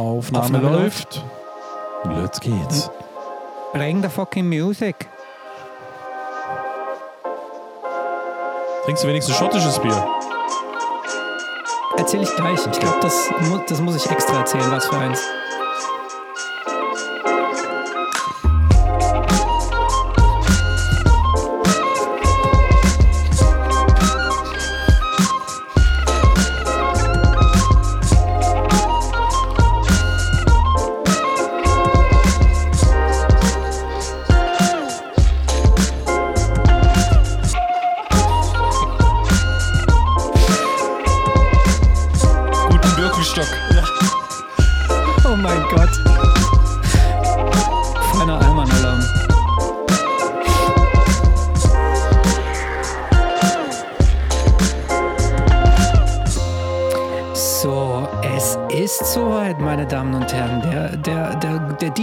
Aufnahme, Aufnahme läuft. Let's geht's. Bring the fucking music. Trinkst du wenigstens schottisches Bier? Erzähl ich gleich. Ich glaube, das, das muss ich extra erzählen, was für eins.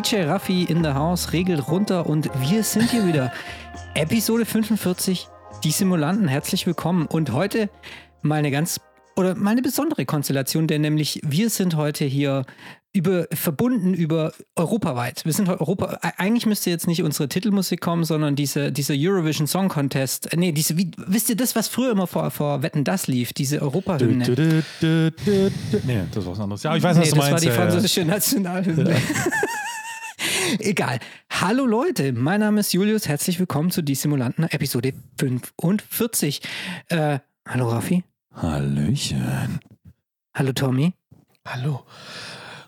DJ Raffi in der Haus regelt runter und wir sind hier wieder. Episode 45, die Simulanten. Herzlich willkommen. Und heute mal eine ganz oder mal eine besondere Konstellation, denn nämlich wir sind heute hier über, verbunden über europaweit. Wir sind heute Europa. e- Eigentlich müsste jetzt nicht unsere Titelmusik kommen, sondern diese, diese Eurovision Song Contest. äh, Nee, diese, wie, wisst ihr das, was früher immer vor, vor Wetten das lief? Diese Europahymne. Nee, das war was anderes. Ja, ich weiß, was Nee, du das war meinst. die ja, ja. französische Nationalhymne. Egal. Hallo Leute, mein Name ist Julius. Herzlich willkommen zu Die Simulanten, Episode 45. Äh, hallo Raffi. Hallöchen. Hallo Tommy. Hallo.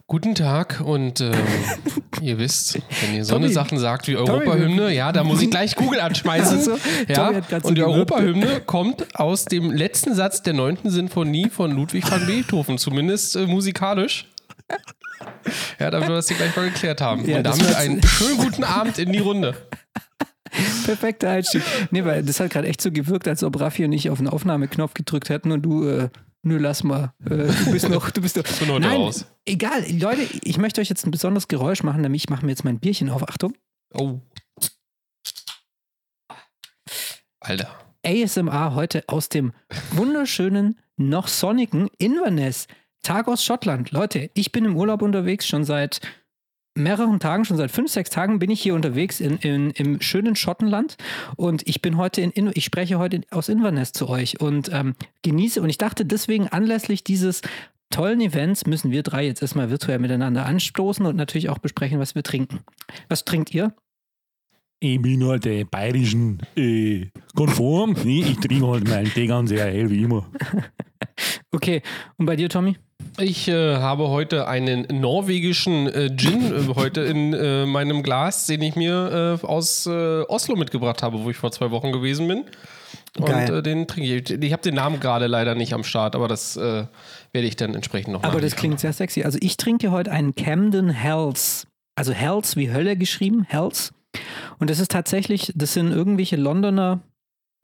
Guten Tag und ähm, ihr wisst, wenn ihr so Tommy, eine Sachen sagt wie Europahymne, ja, da muss ich gleich Google anschmeißen. Also, ja, so und die. Europahymne kommt aus dem letzten Satz der neunten Sinfonie von Ludwig van Beethoven, zumindest äh, musikalisch. Ja, damit wir das hier gleich mal geklärt haben. Ja, und damit einen schönen guten Abend in die Runde. Perfekter Einstieg. Nee, weil das hat gerade echt so gewirkt, als ob Raffi und ich auf den Aufnahmeknopf gedrückt hätten und du, äh, nö, lass mal. Äh, du bist noch, du bist noch. bin heute Nein, raus. egal. Leute, ich möchte euch jetzt ein besonderes Geräusch machen, nämlich ich mache mir jetzt mein Bierchen auf. Achtung. Oh. Alter. ASMR heute aus dem wunderschönen, noch sonnigen Inverness. Tag aus Schottland. Leute, ich bin im Urlaub unterwegs, schon seit mehreren Tagen, schon seit fünf, sechs Tagen bin ich hier unterwegs in, in, im schönen Schottenland und ich bin heute in, in ich spreche heute aus Inverness zu euch und ähm, genieße und ich dachte deswegen anlässlich dieses tollen Events müssen wir drei jetzt erstmal virtuell miteinander anstoßen und natürlich auch besprechen, was wir trinken. Was trinkt ihr? Ich bin halt der bayerischen äh, konform. Nee, ich trinke halt meinen Tee ganz sehr hell wie immer. Okay, und bei dir, Tommy? Ich äh, habe heute einen norwegischen äh, Gin äh, heute in äh, meinem Glas, den ich mir äh, aus äh, Oslo mitgebracht habe, wo ich vor zwei Wochen gewesen bin. Und Geil. äh, den trinke ich. Ich habe den Namen gerade leider nicht am Start, aber das werde ich dann entsprechend noch Aber das klingt sehr sexy. Also ich trinke heute einen Camden Hells. Also Hells wie Hölle geschrieben, Hells. Und das ist tatsächlich, das sind irgendwelche Londoner,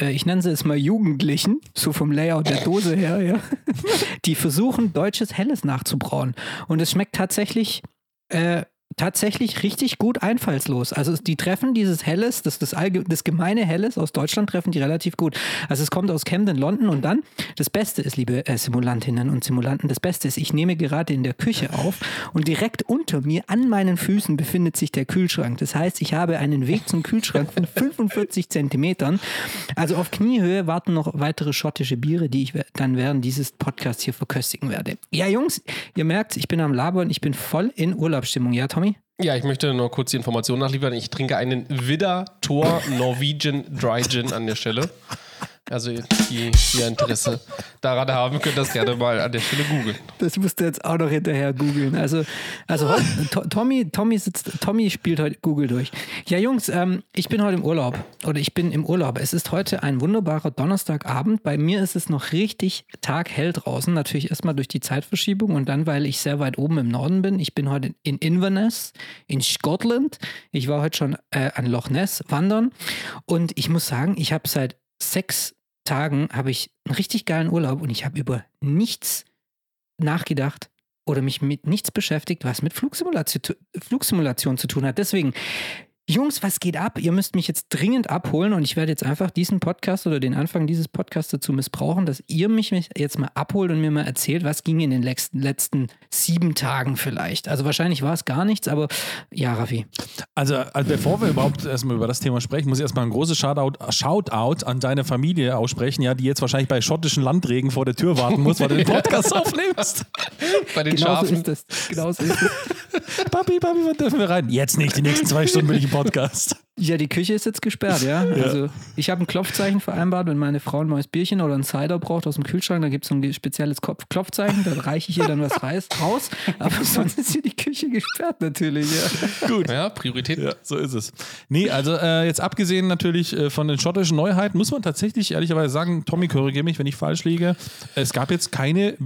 ich nenne sie jetzt mal Jugendlichen, so vom Layout der Dose her, ja, die versuchen, deutsches Helles nachzubrauen. Und es schmeckt tatsächlich, äh, tatsächlich richtig gut einfallslos. Also die treffen dieses Helles, das, das, allge das gemeine Helles aus Deutschland treffen die relativ gut. Also es kommt aus Camden, London und dann, das Beste ist, liebe äh, Simulantinnen und Simulanten, das Beste ist, ich nehme gerade in der Küche auf und direkt unter mir an meinen Füßen befindet sich der Kühlschrank. Das heißt, ich habe einen Weg zum Kühlschrank von 45 Zentimetern. Also auf Kniehöhe warten noch weitere schottische Biere, die ich dann während dieses Podcasts hier verköstigen werde. Ja, Jungs, ihr merkt, ich bin am Labern, ich bin voll in Urlaubsstimmung. Ja, Tommy? Ja, ich möchte noch kurz die Information nachliefern. Ich trinke einen Widder Tor Norwegian Dry Gin an der Stelle. Also, die, die Interesse daran haben, könnt das gerne mal an der Stelle googeln. Das musst du jetzt auch noch hinterher googeln. Also, also To- Tommy, Tommy sitzt, Tommy spielt heute Google durch. Ja, Jungs, ähm, ich bin heute im Urlaub. Oder ich bin im Urlaub. Es ist heute ein wunderbarer Donnerstagabend. Bei mir ist es noch richtig taghell draußen. Natürlich erstmal durch die Zeitverschiebung und dann, weil ich sehr weit oben im Norden bin. Ich bin heute in Inverness, in Scotland. Ich war heute schon äh, an Loch Ness wandern. Und ich muss sagen, ich habe seit sechs Tagen habe ich einen richtig geilen Urlaub und ich habe über nichts nachgedacht oder mich mit nichts beschäftigt, was mit Flugsimulation, Flugsimulation zu tun hat. Deswegen, Jungs, was geht ab? Ihr müsst mich jetzt dringend abholen und ich werde jetzt einfach diesen Podcast oder den Anfang dieses Podcasts dazu missbrauchen, dass ihr mich jetzt mal abholt und mir mal erzählt, was ging in den letzten, letzten sieben Tagen vielleicht. Also wahrscheinlich war es gar nichts, aber ja, Raffi. Also, also bevor wir überhaupt erstmal über das Thema sprechen, muss ich erstmal ein großes Shoutout, Shoutout an deine Familie aussprechen, ja, die jetzt wahrscheinlich bei schottischen Landregen vor der Tür warten muss, weil du den Podcast aufnimmst. Bei den Genau so Schafen. ist das. Genau so ist es. Papi, Papi, wann dürfen wir rein? Jetzt nicht, die nächsten zwei Stunden bin ich im Podcast. Ja, die Küche ist jetzt gesperrt, ja. Also ich habe ein Klopfzeichen vereinbart, wenn meine Frau ein neues Bierchen oder ein Cider braucht aus dem Kühlschrank, da gibt es so ein spezielles Kopf Klopfzeichen, da reiche ich ihr dann was reis, raus. Aber sonst ist hier die Küche gesperrt natürlich, ja. Gut. Ja, Priorität. Ja, so ist es. Nee, also äh, jetzt abgesehen natürlich äh, von den schottischen Neuheiten, muss man tatsächlich ehrlicherweise sagen, Tommy, korrigiere mich, wenn ich falsch liege, es gab jetzt keine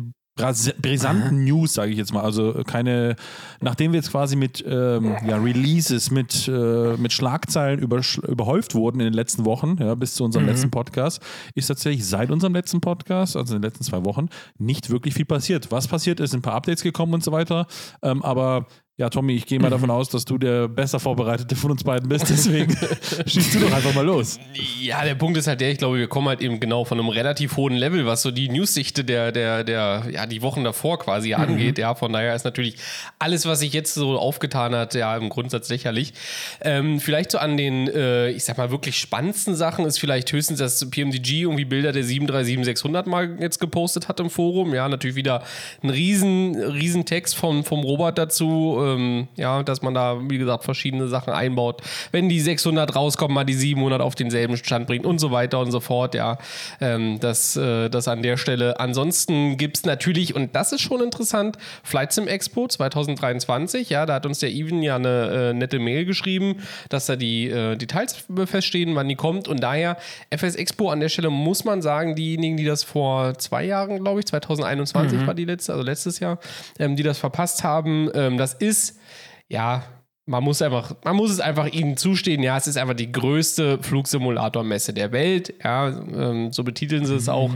brisanten News, sage ich jetzt mal. Also äh, keine, nachdem wir jetzt quasi mit ähm, ja, Releases, mit, äh, mit Schlagzeilen übersch- überhäuft wurden in den letzten Wochen, ja, bis zu unserem letzten Podcast, ist tatsächlich seit unserem letzten Podcast, also in den letzten zwei Wochen, nicht wirklich viel passiert. Was passiert ist, sind ein paar Updates gekommen und so weiter. Ähm, aber ja, Tommy, ich gehe mal davon aus, dass du der besser Vorbereitete von uns beiden bist, deswegen schießt du doch einfach mal los. Ja, der Punkt ist halt der, ich glaube, wir kommen halt eben genau von einem relativ hohen Level, was so die Newsdichte der, der, der, ja, die Wochen davor quasi angeht. Ja, von daher ist natürlich alles, was sich jetzt so aufgetan hat, ja, im Grundsatz lächerlich. Ähm, vielleicht so an den, äh, ich sag mal, wirklich spannendsten Sachen ist vielleicht höchstens, dass PMDG irgendwie Bilder der 737-600 mal jetzt gepostet hat im Forum. Ja, natürlich wieder ein riesen, riesen Text vom, vom Robert dazu, ähm, ja, dass man da, wie gesagt, verschiedene Sachen einbaut. Wenn die 600 rauskommen, mal die 700 auf denselben Stand bringt und so weiter und so fort, ja, ähm, das, äh, das an der Stelle. Ansonsten gibt es natürlich, und das ist schon interessant, Flight Sim Expo 2023, ja, da hat uns der Even ja eine äh, nette Mail geschrieben, dass da die äh, Details feststehen, wann die kommt und daher FS Expo an der Stelle muss man sagen, diejenigen, die das vor zwei Jahren, glaube ich, 2021 war die letzte, also letztes Jahr, ähm, die das verpasst haben, ähm, das ist, ja, man muss einfach, man muss es einfach ihnen zustehen. Ja, es ist einfach die größte Flugsimulatormesse der Welt. Ja, ähm, so betiteln sie es auch.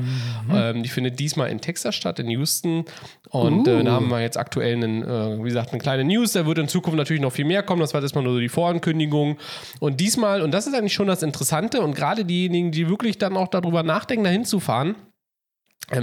Ähm, die findet diesmal in Texas statt, in Houston. Und äh, da haben wir jetzt aktuell einen, äh, wie gesagt, eine kleine News. Da wird in Zukunft natürlich noch viel mehr kommen. Das war jetzt erstmal nur so die Vorankündigung. Und diesmal, und das ist eigentlich schon das Interessante, und gerade diejenigen, die wirklich dann auch darüber nachdenken, dahin zu fahren, ähm,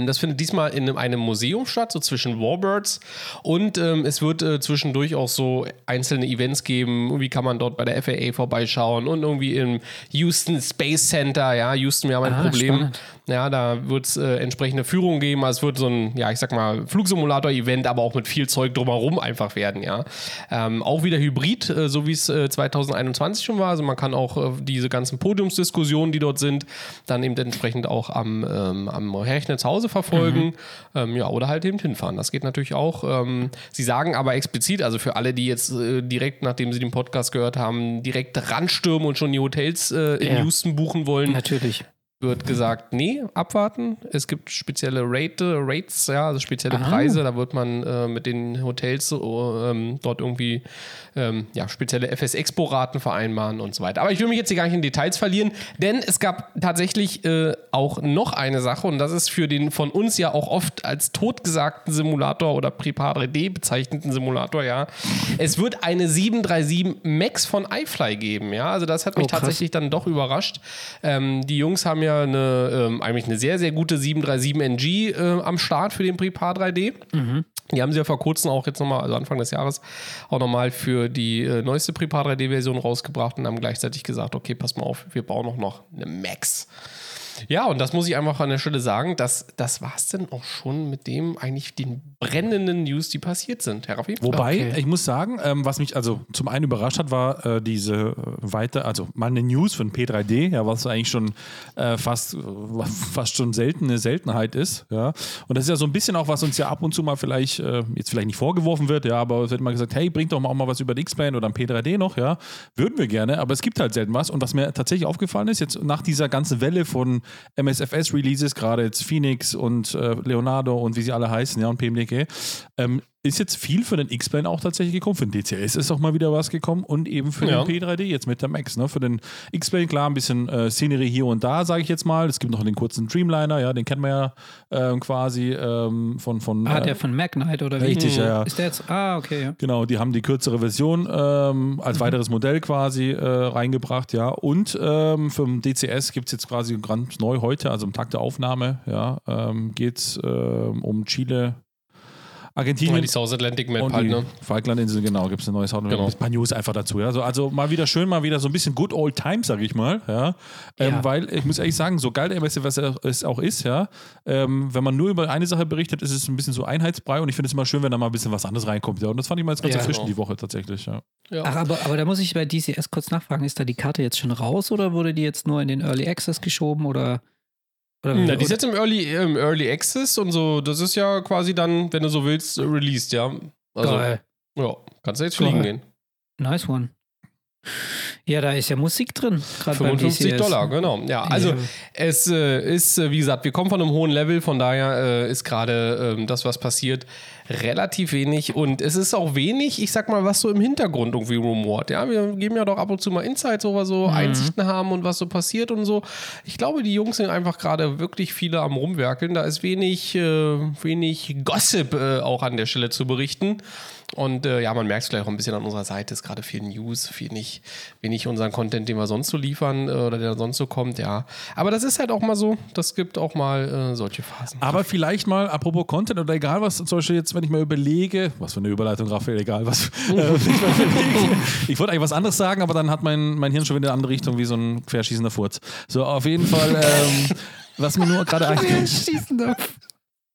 das findet diesmal in einem- Museum statt, so zwischen Warbirds. Und ähm, es wird äh, zwischendurch auch so einzelne Events geben. Wie kann man dort bei der FAA vorbeischauen und irgendwie im Houston Space Center. Ja, Houston, wir haben ein Ah, Problem. spannend. Ja, da wird es äh, entsprechende Führungen geben. Also es wird so ein, ja, ich sag mal, Flugsimulator-Event, aber auch mit viel Zeug drumherum einfach werden, ja. Ähm, auch wieder Hybrid, äh, so wie es äh, 2021 schon war. Also man kann auch äh, diese ganzen Podiumsdiskussionen, die dort sind, dann eben entsprechend auch am, ähm, am Rechner zu Hause verfolgen. Ähm, ja, oder halt eben hinfahren. Das geht natürlich auch. Ähm, sie sagen aber explizit, also für alle, die jetzt äh, direkt, nachdem sie den Podcast gehört haben, direkt ranstürmen und schon die Hotels äh, in Ja. Houston buchen wollen, Natürlich. Wird gesagt, nee, abwarten. Es gibt spezielle Rate, Rates, ja, also spezielle Ah. Preise. Da wird man äh, mit den Hotels so, ähm, dort irgendwie ähm, ja, spezielle FS-Expo-Raten vereinbaren und so weiter. Aber ich will mich jetzt hier gar nicht in Details verlieren, denn es gab tatsächlich äh, auch noch eine Sache und das ist für den von uns ja auch oft als totgesagten Simulator oder Prepar 3D bezeichneten Simulator, ja. Es wird eine 737 Max von iFly geben, ja. Also das hat mich Oh, tatsächlich dann doch überrascht. Ähm, die Jungs haben ja eine, ähm, eigentlich eine sehr, sehr gute 737 NG äh, am Start für den Prepar 3D. Die haben sie ja vor kurzem auch jetzt nochmal, also Anfang des Jahres, auch nochmal für die äh, neueste Prepar 3D-Version rausgebracht und haben gleichzeitig gesagt, okay, pass mal auf, wir bauen auch noch eine Max. Ja, und das muss ich einfach an der Stelle sagen, dass, das war es denn auch schon mit dem eigentlich den brennenden News, die passiert sind, Herr Raffi. Wobei, Okay. ich muss sagen, ähm, was mich also zum einen überrascht hat, war äh, diese äh, weiter, also mal eine News von P3D, ja, was eigentlich schon äh, fast, äh, fast schon selten eine Seltenheit ist, ja. Und das ist ja so ein bisschen auch, was uns ja ab und zu mal vielleicht, äh, jetzt vielleicht nicht vorgeworfen wird, ja, aber es wird mal gesagt, hey, bringt doch mal auch mal was über den X-Plane oder ein P3D noch, ja. Würden wir gerne, aber es gibt halt selten was. Und was mir tatsächlich aufgefallen ist, jetzt nach dieser ganzen Welle von MSFS-Releases, gerade jetzt Phoenix und äh, Leonardo und wie sie alle heißen, ja, und PMDK, ähm, ist jetzt viel für den X-Plane auch tatsächlich gekommen. Für den DCS ist auch mal wieder was gekommen und eben für Ja. den P3D jetzt mit der Max. Ne? Für den X-Plane, klar, ein bisschen äh, Szenerie hier und da, sage ich jetzt mal. Es gibt noch den kurzen Dreamliner, ja, den kennen wir ja ähm, quasi ähm, von. von Ah, äh, der von Magnite oder wie? Richtig, ja, ja. Ist der jetzt? Ah, okay, ja. Genau, die haben die kürzere Version ähm, als weiteres Modell quasi äh, reingebracht, ja. Und ähm, für den DCS gibt es jetzt quasi ganz neu heute, also am Tag der Aufnahme, ja, ähm, geht es ähm, um Chile, Argentinien. Die South Atlantic Map und halt, ne? Falklandinseln, genau, gibt es eine neue Sound Genau. ein paar News einfach dazu. Ja. Also, also mal wieder schön, mal wieder so ein bisschen good old times, sag ich mal. Ja. Ähm, Ja. Weil ich muss ehrlich sagen, so geil der MSF was er- es auch ist, ja, ähm, wenn man nur über eine Sache berichtet, ist es ein bisschen so Einheitsbrei und ich finde es immer schön, wenn da mal ein bisschen was anderes reinkommt. Ja. Und das fand ich mal jetzt ganz Ja. erfrischend Genau. die Woche tatsächlich. Ja. Ja. Ach, aber, aber da muss ich bei DCS kurz nachfragen, ist da die Karte jetzt schon raus oder wurde die jetzt nur in den Early Access geschoben oder? Oder Na, die ist jetzt im Early, im Early Access und so. Das ist ja quasi dann, wenn du so willst, released, ja. Also, Geil. ja, kannst du jetzt Geil. fliegen gehen. Nice one. Ja, da ist ja Musik drin. gerade beim 55 DCS. Dollar, genau. Ja, also Ja. es äh, ist, äh, wie gesagt, wir kommen von einem hohen Level, von daher äh, ist gerade ähm, das, was passiert, relativ wenig. Und es ist auch wenig, ich sag mal, was so im Hintergrund irgendwie rumort. Ja, wir geben ja doch ab und zu mal Insights, wo wir so Mhm. Einsichten haben und was so passiert und so. Ich glaube, die Jungs sind einfach gerade wirklich viele am Rumwerkeln. Da ist wenig, äh, wenig Gossip äh, auch an der Stelle zu berichten. Und äh, ja, man merkt es gleich auch ein bisschen an unserer Seite, ist gerade viel News, viel nicht, wenig unseren Content, den wir sonst so liefern äh, oder der sonst so kommt, ja. Aber das ist halt auch mal so, das gibt auch mal äh, solche Phasen. Aber vielleicht mal, apropos Content oder egal was, zum Beispiel jetzt, wenn ich mal überlege, was für eine Überleitung, Raphael, egal was. äh, ich, ich wollte eigentlich was anderes sagen, aber dann hat mein, mein Hirn schon wieder in eine andere Richtung, wie so ein querschießender Furz. So, auf jeden Fall, ähm, was mir nur gerade darf.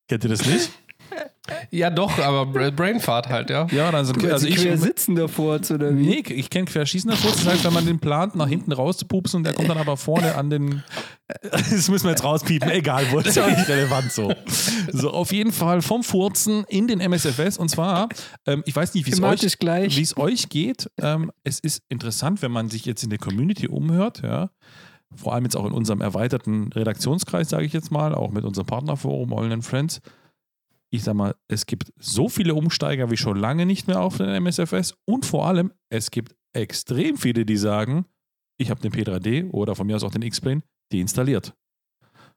Kennt ihr das nicht? Ja, doch, aber Bra- Brainfart halt, ja. Ja, also, also ich. quer sitzen davor oder wie? Nee, ich kenne querschießender Furz. Das heißt, wenn man den plant, nach hinten rauszupupsen und der kommt dann aber vorne an den. Das müssen wir jetzt rauspiepen. Egal, wurde ist ja nicht relevant so. So, auf jeden Fall vom Furzen in den MSFS. Und zwar, ähm, ich weiß nicht, wie es euch, euch geht. Ähm, es ist interessant, wenn man sich jetzt in der Community umhört, ja. Vor allem jetzt auch in unserem erweiterten Redaktionskreis, sage ich jetzt mal, auch mit unserem Partnerforum All and Friends. Ich sag mal, es gibt so viele Umsteiger wie schon lange nicht mehr auf den MSFS und vor allem, es gibt extrem viele, die sagen, ich habe den P3D oder von mir aus auch den X-Plane deinstalliert.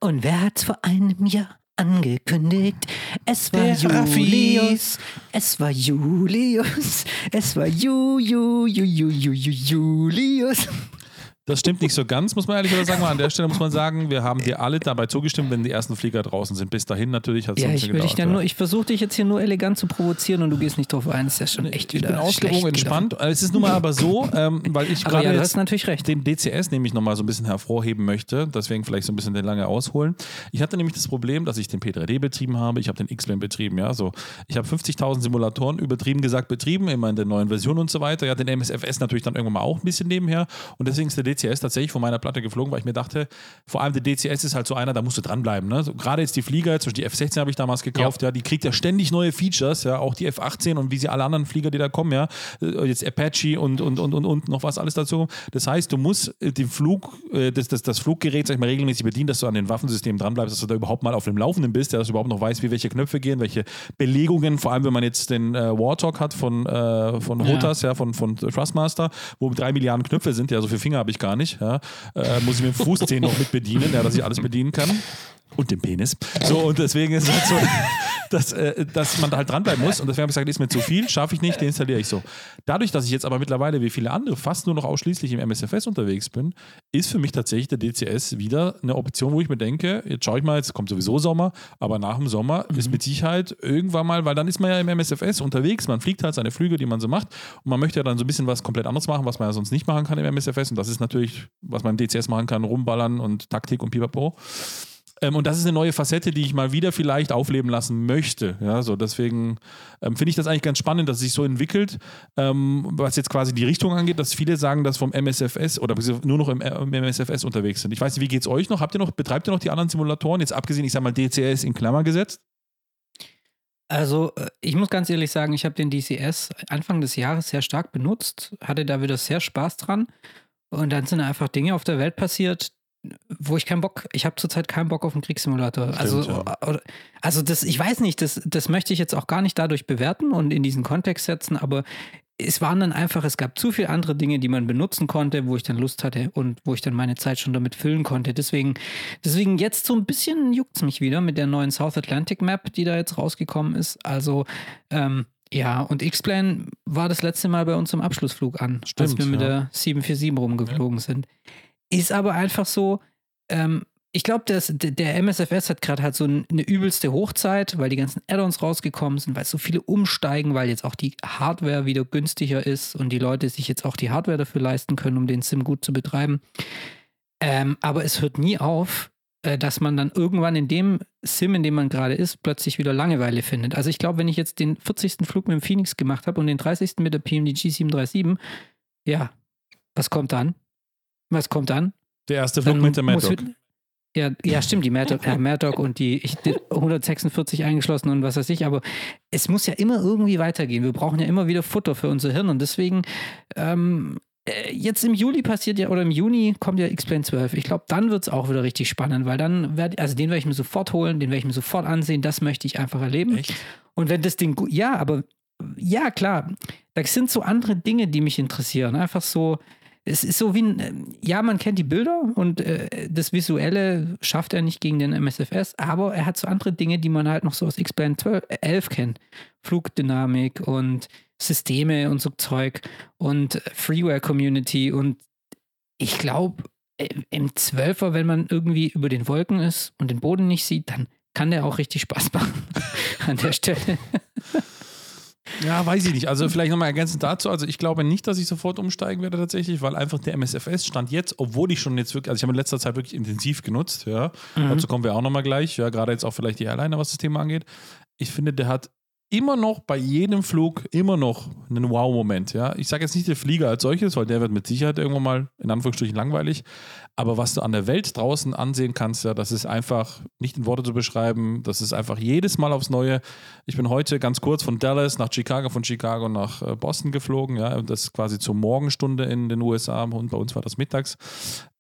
Und wer hat's vor einem Jahr angekündigt? Es war Der Raffi. Julius. Es war Julius. Es war Ju, Ju, Ju, Ju, Ju, Ju, Julius. Das stimmt nicht so ganz, muss man ehrlich sagen. An der Stelle muss man sagen, wir haben dir alle dabei zugestimmt, wenn die ersten Flieger draußen sind. Bis dahin natürlich hat es Ja, ich dich gedauert, dann ja. nur, ich versuche dich jetzt hier nur elegant zu provozieren und du gehst nicht drauf ein. Das ist ja schon echt Ich wieder bin ausgewogen, entspannt. Es ist nun mal aber so, ähm, weil ich gerade ja, den DCS nämlich nochmal so ein bisschen hervorheben möchte, deswegen vielleicht so ein bisschen den lange ausholen. Ich hatte nämlich das Problem, dass ich den P3D betrieben habe, ich habe den X-Plane betrieben, ja, so. Ich habe 50.000 Simulatoren übertrieben gesagt betrieben, immer in der neuen Version und so weiter. Ja, den MSFS natürlich dann irgendwann mal auch ein bisschen nebenher und deswegen ist der DCS tatsächlich von meiner Platte geflogen, weil ich mir dachte, vor allem der DCS ist halt so einer, da musst du dranbleiben, ne? So, gerade jetzt die Flieger, zum Beispiel die F-16 habe ich damals gekauft, ja. die kriegt ja ständig neue Features, ja, auch die F-18 und wie sie alle anderen Flieger, die da kommen, ja, Äh, jetzt Apache und, und, und, und, und noch was alles dazu. Das heißt, du musst äh, den Flug, äh, das, das, das Fluggerät, sag ich mal, regelmäßig bedienen, dass du an den Waffensystemen dranbleibst, dass du da überhaupt mal auf dem Laufenden bist, ja, dass du überhaupt noch weißt, wie welche Knöpfe gehen, welche Belegungen, vor allem wenn man jetzt den äh, Warthog hat von, äh, von Hotas, ja. von, von Thrustmaster, wo drei Milliarden Knöpfe sind, ja, so viele Finger habe ich gar nicht, ja, äh, muss ich mit dem Fußzehen noch mit bedienen, ja, dass ich alles bedienen kann. Und den Penis. So, und deswegen ist es halt so, dass, äh, dass man da halt dranbleiben muss. Und deswegen habe ich gesagt, ist mir zu viel, schaffe ich nicht, deinstalliere ich so. Dadurch, dass ich jetzt aber mittlerweile wie viele andere fast nur noch ausschließlich im MSFS unterwegs bin, ist für mich tatsächlich der DCS wieder eine Option, wo ich mir denke, jetzt schaue ich mal, jetzt kommt sowieso Sommer, aber nach dem Sommer ist mit Sicherheit irgendwann mal, weil dann ist man ja im MSFS unterwegs, man fliegt halt seine Flüge, die man so macht und man möchte ja dann so ein bisschen was komplett anderes machen, was man ja sonst nicht machen kann im MSFS und das ist natürlich, was man im DCS machen kann, rumballern und Taktik und pipapo. Ähm, und das ist eine neue Facette, die ich mal wieder vielleicht aufleben lassen möchte. Ja, so deswegen ähm, finde ich das eigentlich ganz spannend, dass es sich so entwickelt, ähm, was jetzt quasi die Richtung angeht, dass viele sagen, dass vom MSFS oder nur noch im, äh, im MSFS unterwegs sind. Ich weiß nicht, wie geht es euch noch? Habt ihr noch, betreibt ihr noch die anderen Simulatoren? Jetzt abgesehen, ich sage mal DCS in Klammer gesetzt. Also, äh, ich muss ganz ehrlich sagen, ich habe den DCS Anfang des Jahres sehr stark benutzt, hatte da wieder sehr Spaß dran. Und dann sind einfach Dinge auf der Welt passiert, wo ich keinen Bock, ich habe zurzeit keinen Bock auf einen Kriegssimulator. also, ja. oder- also das, ich weiß nicht, das, das möchte ich jetzt auch gar nicht dadurch bewerten und in diesen Kontext setzen, aber es waren dann einfach, es gab zu viele andere Dinge, die man benutzen konnte, wo ich dann Lust hatte und wo ich dann meine Zeit schon damit füllen konnte. Deswegen, deswegen jetzt so ein bisschen juckt es mich wieder mit der neuen South Atlantic Map, die da jetzt rausgekommen ist. Also, ähm, ja, und X-Plane war das letzte Mal bei uns im Abschlussflug an, als Stimmt, wir mit ja. der 747 rumgeflogen sind. Ist aber einfach so, ähm, ich glaube, der, MSFS hat gerade halt so ein- eine übelste Hochzeit, weil die ganzen Add-ons rausgekommen sind, weil so viele umsteigen, weil jetzt auch die Hardware wieder günstiger ist und die Leute sich jetzt auch die Hardware dafür leisten können, um den Sim gut zu betreiben. Ähm, aber es hört nie auf, äh, dass man dann irgendwann in dem Sim, in dem man gerade ist, plötzlich wieder Langeweile findet. Also ich glaube, wenn ich jetzt den 40. Flug mit dem Phoenix gemacht habe und den 30. mit der PMDG 737, ja, was kommt dann? Was kommt dann? Der erste Flug Dann mit der Mad Dog. Ja, ja, stimmt, die Mad Dog, Mad Dog und die, ich, die 146 eingeschlossen und was weiß ich, aber es muss ja immer irgendwie weitergehen. Wir brauchen ja immer wieder Futter für unser Hirn und deswegen, ähm, äh, jetzt im Juli passiert ja, oder im Juni kommt ja X-Plane 12. Ich glaube, dann wird es auch wieder richtig spannend, weil dann werde also den werde ich mir sofort holen, den werde ich mir sofort ansehen, das möchte ich einfach erleben. Echt? Und wenn das Ding gut, ja, aber ja, klar, da sind so andere Dinge, die mich interessieren. Einfach so, es ist so wie ein, ähm, ja, man kennt die Bilder und äh, das Visuelle schafft er nicht gegen den MSFS, aber er hat so andere Dinge, die man halt noch so aus X-Plane 12 äh, 11 kennt. Flugdynamik und Systeme und so Zeug und äh, Freeware-Community und ich glaube, im 12er, wenn man irgendwie über den Wolken ist und den Boden nicht sieht, dann kann der auch richtig Spaß machen an der Stelle. Ja, weiß ich nicht. Also vielleicht nochmal ergänzend dazu. Also ich glaube nicht, dass ich sofort umsteigen werde tatsächlich, weil einfach der MSFS stand jetzt, obwohl ich schon jetzt wirklich, also ich habe in letzter Zeit wirklich intensiv genutzt, ja. Dazu kommen wir auch nochmal gleich, ja, gerade jetzt auch vielleicht die Airliner, was das Thema angeht. Ich finde, der hat immer noch bei jedem Flug immer noch einen Wow-Moment, ja. Ich sage jetzt nicht der Flieger als solches, weil der wird mit Sicherheit irgendwann mal in Anführungsstrichen langweilig, aber was du an der Welt draußen ansehen kannst, ja, das ist einfach nicht in Worte zu beschreiben, das ist einfach jedes Mal aufs Neue. Ich bin heute ganz kurz von Dallas nach Chicago, von Chicago nach äh, Boston geflogen, ja, und das quasi zur Morgenstunde in den USA und bei uns war das mittags.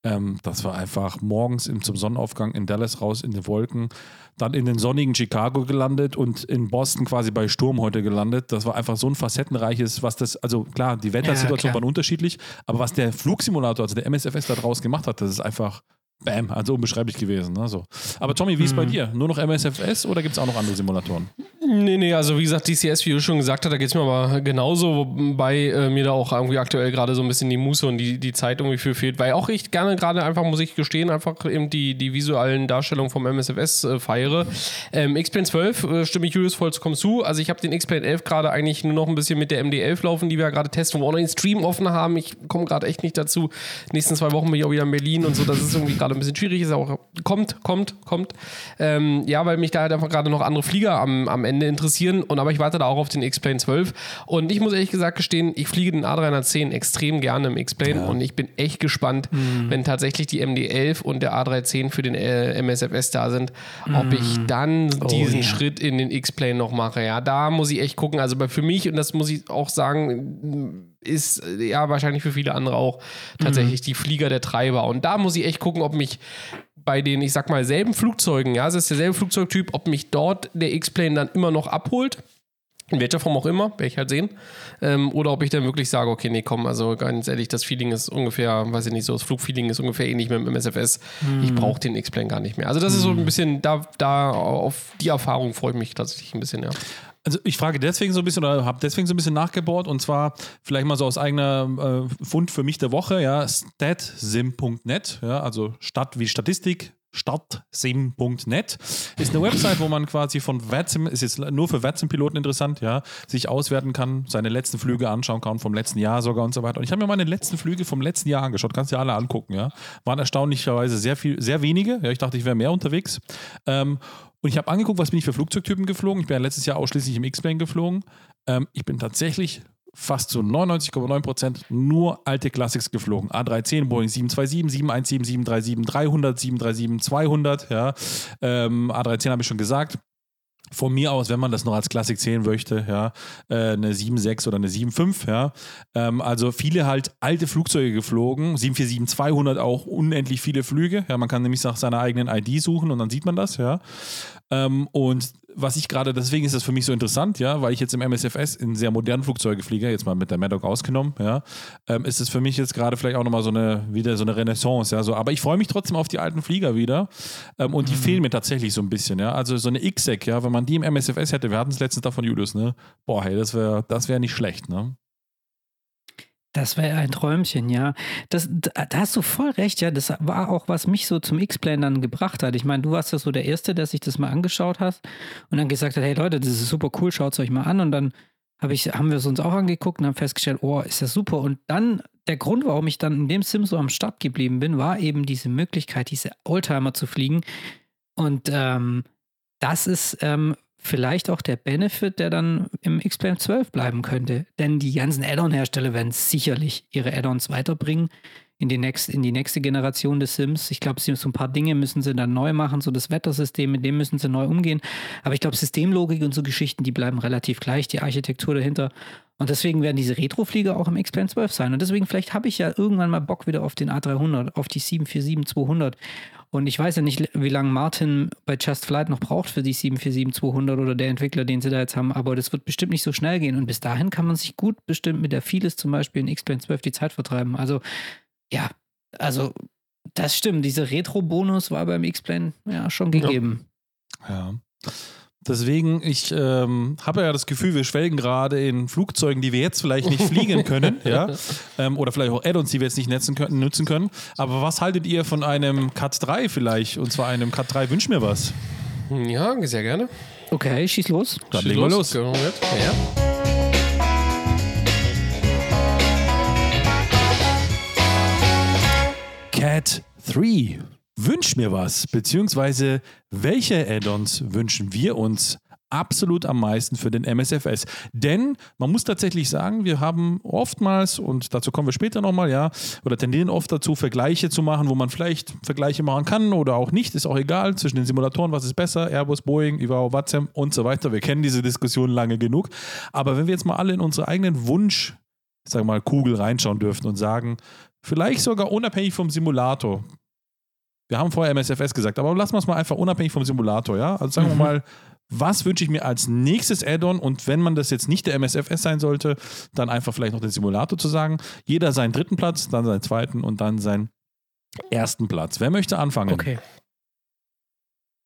Ähm, das war einfach morgens im, zum Sonnenaufgang in Dallas raus in die Wolken, dann in den sonnigen Chicago gelandet und in Boston quasi bei Sturm heute gelandet. Das war einfach so ein facettenreiches, was das, also klar, die Wettersituationen klar. waren unterschiedlich, aber was der Flugsimulator, also der MSFS da draus gemacht hat, das ist einfach Bam, also unbeschreiblich gewesen. Ne? So. Aber Tommy, wie ist bei Mhm. dir? Nur noch MSFS oder gibt es auch noch andere Simulatoren? Nee, nee, also wie gesagt, DCS, wie du schon gesagt hast, da geht es mir aber genauso, wobei äh, mir da auch irgendwie aktuell gerade so ein bisschen die Muße und die, die Zeit irgendwie für fehlt, weil auch ich gerne gerade einfach, muss ich gestehen, einfach eben die, die visuellen Darstellungen vom MSFS äh, feiere. Ähm, X-Plane 12 äh, stimme ich Julius vollkommen zu. Also ich habe den X-Plane 11 gerade eigentlich nur noch ein bisschen mit der MD11 laufen, die wir ja gerade testen, wo wir auch noch den Stream offen haben. Ich komme gerade echt nicht dazu. Nächsten zwei Wochen bin ich auch wieder in Berlin und so, das ist irgendwie gerade ein bisschen schwierig. Ist auch, kommt, kommt, kommt. Ähm, ja, weil mich da halt einfach gerade noch andere Flieger am, am Ende interessieren. Und aber ich warte da auch auf den X-Plane 12. Und ich muss ehrlich gesagt gestehen, ich fliege den A310 extrem gerne im X-Plane und ich bin echt gespannt, wenn tatsächlich die MD11 und der A310 für den äh, MSFS da sind, ob ich dann diesen ja. Schritt in den X-Plane noch mache. Ja, da muss ich echt gucken. Also bei, für mich, und das muss ich auch sagen, ist äh, ja wahrscheinlich für viele andere auch tatsächlich die Flieger der Treiber. Und da muss ich echt gucken, ob mich bei den, ich sag mal, selben Flugzeugen, ja, es ist derselbe Flugzeugtyp, ob mich dort der X-Plane dann immer noch abholt. In welcher Form auch immer, werde ich halt sehen. Ähm, oder ob ich dann wirklich sage, okay, nee, komm, also ganz ehrlich, das Feeling ist ungefähr, weiß ich nicht, so das Flugfeeling ist ungefähr ähnlich mit dem MSFS. Ich brauche den X-Plane gar nicht mehr. Also das ist so ein bisschen, da, da auf die Erfahrung freue ich mich tatsächlich ein bisschen, ja. Also ich frage deswegen so ein bisschen oder habe deswegen so ein bisschen nachgebohrt und zwar vielleicht mal so aus eigener äh, Fund für mich der Woche, ja, statsim.net, ja, also Stadt wie Statistik, startsim.net ist eine Website, wo man quasi von VATSIM, ist jetzt nur für VATSIM-Piloten interessant, ja, sich auswerten kann, seine letzten Flüge anschauen kann, vom letzten Jahr sogar und so weiter. Und ich habe mir meine letzten Flüge vom letzten Jahr angeschaut, kannst du dir alle angucken, ja. Waren erstaunlicherweise sehr viel, sehr wenige, ja, ich dachte, ich wäre mehr unterwegs. Ähm, und ich habe angeguckt, was bin ich für Flugzeugtypen geflogen. Ich bin ja letztes Jahr ausschließlich im X-Plane geflogen. Ähm, ich bin tatsächlich fast zu 99,9 Prozent nur alte Classics geflogen. A310, Boeing 727, 717, 737, 300, 737, 200. Ja. Ähm, A310 habe ich schon gesagt. Von mir aus, wenn man das noch als Klassik zählen möchte, ja, äh, eine 7.6 oder eine 7.5, ja. Ähm, also viele halt alte Flugzeuge geflogen, 747-200 auch unendlich viele Flüge, ja, man kann nämlich nach seiner eigenen ID suchen und dann sieht man das, ja. Ähm, und was ich gerade, deswegen ist das für mich so interessant, ja, weil ich jetzt im MSFS in sehr modernen Flugzeuge fliege, jetzt mal mit der Maddock ausgenommen, ja, ähm, ist es für mich jetzt gerade vielleicht auch nochmal so eine, wieder so eine Renaissance, ja, so, aber ich freue mich trotzdem auf die alten Flieger wieder ähm, und die Mhm. fehlen mir tatsächlich so ein bisschen, ja, also so eine XSEC, ja, wenn man die im MSFS hätte, wir hatten es letztens davon, Julius, ne, boah, hey, das wäre, das wäre nicht schlecht, ne. Das wäre ein Träumchen, ja. Das, da, da hast du voll recht, ja. Das war auch, was mich so zum X-Plane dann gebracht hat. Ich meine, du warst ja so der Erste, der sich das mal angeschaut hast und dann gesagt hat, hey Leute, das ist super cool, schaut es euch mal an. Und dann hab ich, haben wir es uns auch angeguckt und haben festgestellt, oh, ist das super. Und dann, der Grund, warum ich dann in dem Sim so am Start geblieben bin, war eben diese Möglichkeit, diese Oldtimer zu fliegen. Und ähm, das ist ähm, vielleicht auch der Benefit, der dann im X-Plane 12 bleiben könnte. Denn die ganzen Add-on-Hersteller werden sicherlich ihre Add-ons weiterbringen in die, next, in die nächste Generation des Sims. Ich glaube, so ein paar Dinge müssen sie dann neu machen, so das Wettersystem, mit dem müssen sie neu umgehen. Aber ich glaube, Systemlogik und so Geschichten, die bleiben relativ gleich, die Architektur dahinter. Und deswegen werden diese Retro-Flieger auch im X-Plane 12 sein. Und deswegen, vielleicht habe ich ja irgendwann mal Bock wieder auf den A300, auf die 747-200. Und ich weiß ja nicht, wie lange Martin bei Just Flight noch braucht für die 747-200 oder der Entwickler, den sie da jetzt haben, aber das wird bestimmt nicht so schnell gehen. Und bis dahin kann man sich gut bestimmt mit der Vieles zum Beispiel in X-Plane 12 die Zeit vertreiben. Also, ja, also, das stimmt. Dieser Retro-Bonus war beim X-Plane ja schon gegeben. Ja. Deswegen, ich ähm, habe ja das Gefühl, wir schwelgen gerade in Flugzeugen, die wir jetzt vielleicht nicht fliegen können, ja, ähm, oder vielleicht auch Add-ons, die wir jetzt nicht nutzen können, nutzen können. Aber was haltet ihr von einem Cut 3 vielleicht? Und zwar einem Cut 3 Wünsch mir was. Ja, sehr gerne. Okay, schieß los. Dann Schieß legen wir los. Ahead. Ja. Cat 3. Wünsch mir was, beziehungsweise welche Add-ons wünschen wir uns absolut am meisten für den MSFS? Denn man muss tatsächlich sagen, wir haben oftmals, und dazu kommen wir später nochmal, ja, oder tendieren oft dazu, Vergleiche zu machen, wo man vielleicht Vergleiche machen kann oder auch nicht, ist auch egal, zwischen den Simulatoren, was ist besser, Airbus, Boeing, Ivao, Watzem und so weiter. Wir kennen diese Diskussion lange genug. Aber wenn wir jetzt mal alle in unsere eigenen Wunsch, sag mal, Kugel reinschauen dürften und sagen, vielleicht sogar unabhängig vom Simulator, wir haben vorher MSFS gesagt, aber lassen wir es mal einfach unabhängig vom Simulator, ja? Also sagen wir Mhm. mal, was wünsche ich mir als nächstes Add-on und wenn man das jetzt nicht der MSFS sein sollte, dann einfach vielleicht noch den Simulator zu sagen. Jeder seinen dritten Platz, dann seinen zweiten und dann seinen ersten Platz. Wer möchte anfangen? Okay.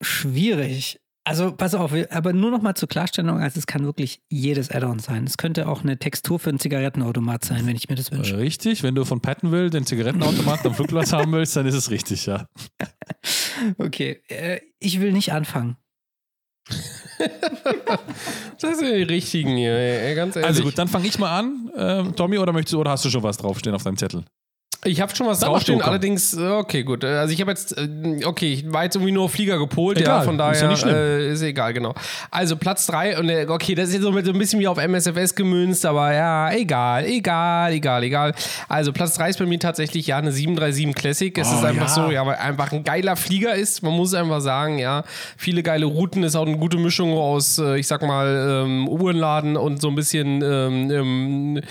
Schwierig. Also pass auf, aber nur noch mal zur Klarstellung, also es kann wirklich jedes Add-on sein. Es könnte auch eine Textur für einen Zigarettenautomat sein, wenn ich mir das Äh, wünsche. Richtig, wenn du von Pattonville den Zigarettenautomaten am Flugplatz haben willst, dann ist es richtig, ja. Okay, äh, ich will nicht anfangen. Das sind die richtigen hier, ey, ganz ehrlich. Also gut, dann fange ich mal an. Ähm, Tommy, oder möchtest du, oder hast du schon was draufstehen auf deinem Zettel? Ich habe schon was Dann draufstehen, allerdings, äh, okay, gut. Äh, Also ich habe jetzt, äh, okay, ich war jetzt irgendwie nur Flieger gepolt, ja, Egal, von daher ist ja nicht schlimm. Äh, ist egal, genau. Also Platz 3 und okay, das ist jetzt so ein bisschen wie auf MSFS gemünzt, aber ja, egal, egal, egal, egal. Also Platz 3 ist bei mir tatsächlich ja eine 737 Classic. Es Oh, ist einfach ja. so, ja, weil einfach ein geiler Flieger ist, man muss einfach sagen, ja, viele geile Routen, ist auch eine gute Mischung aus, ich sag mal, ähm, Uhrenladen und so ein bisschen ähm, ähm,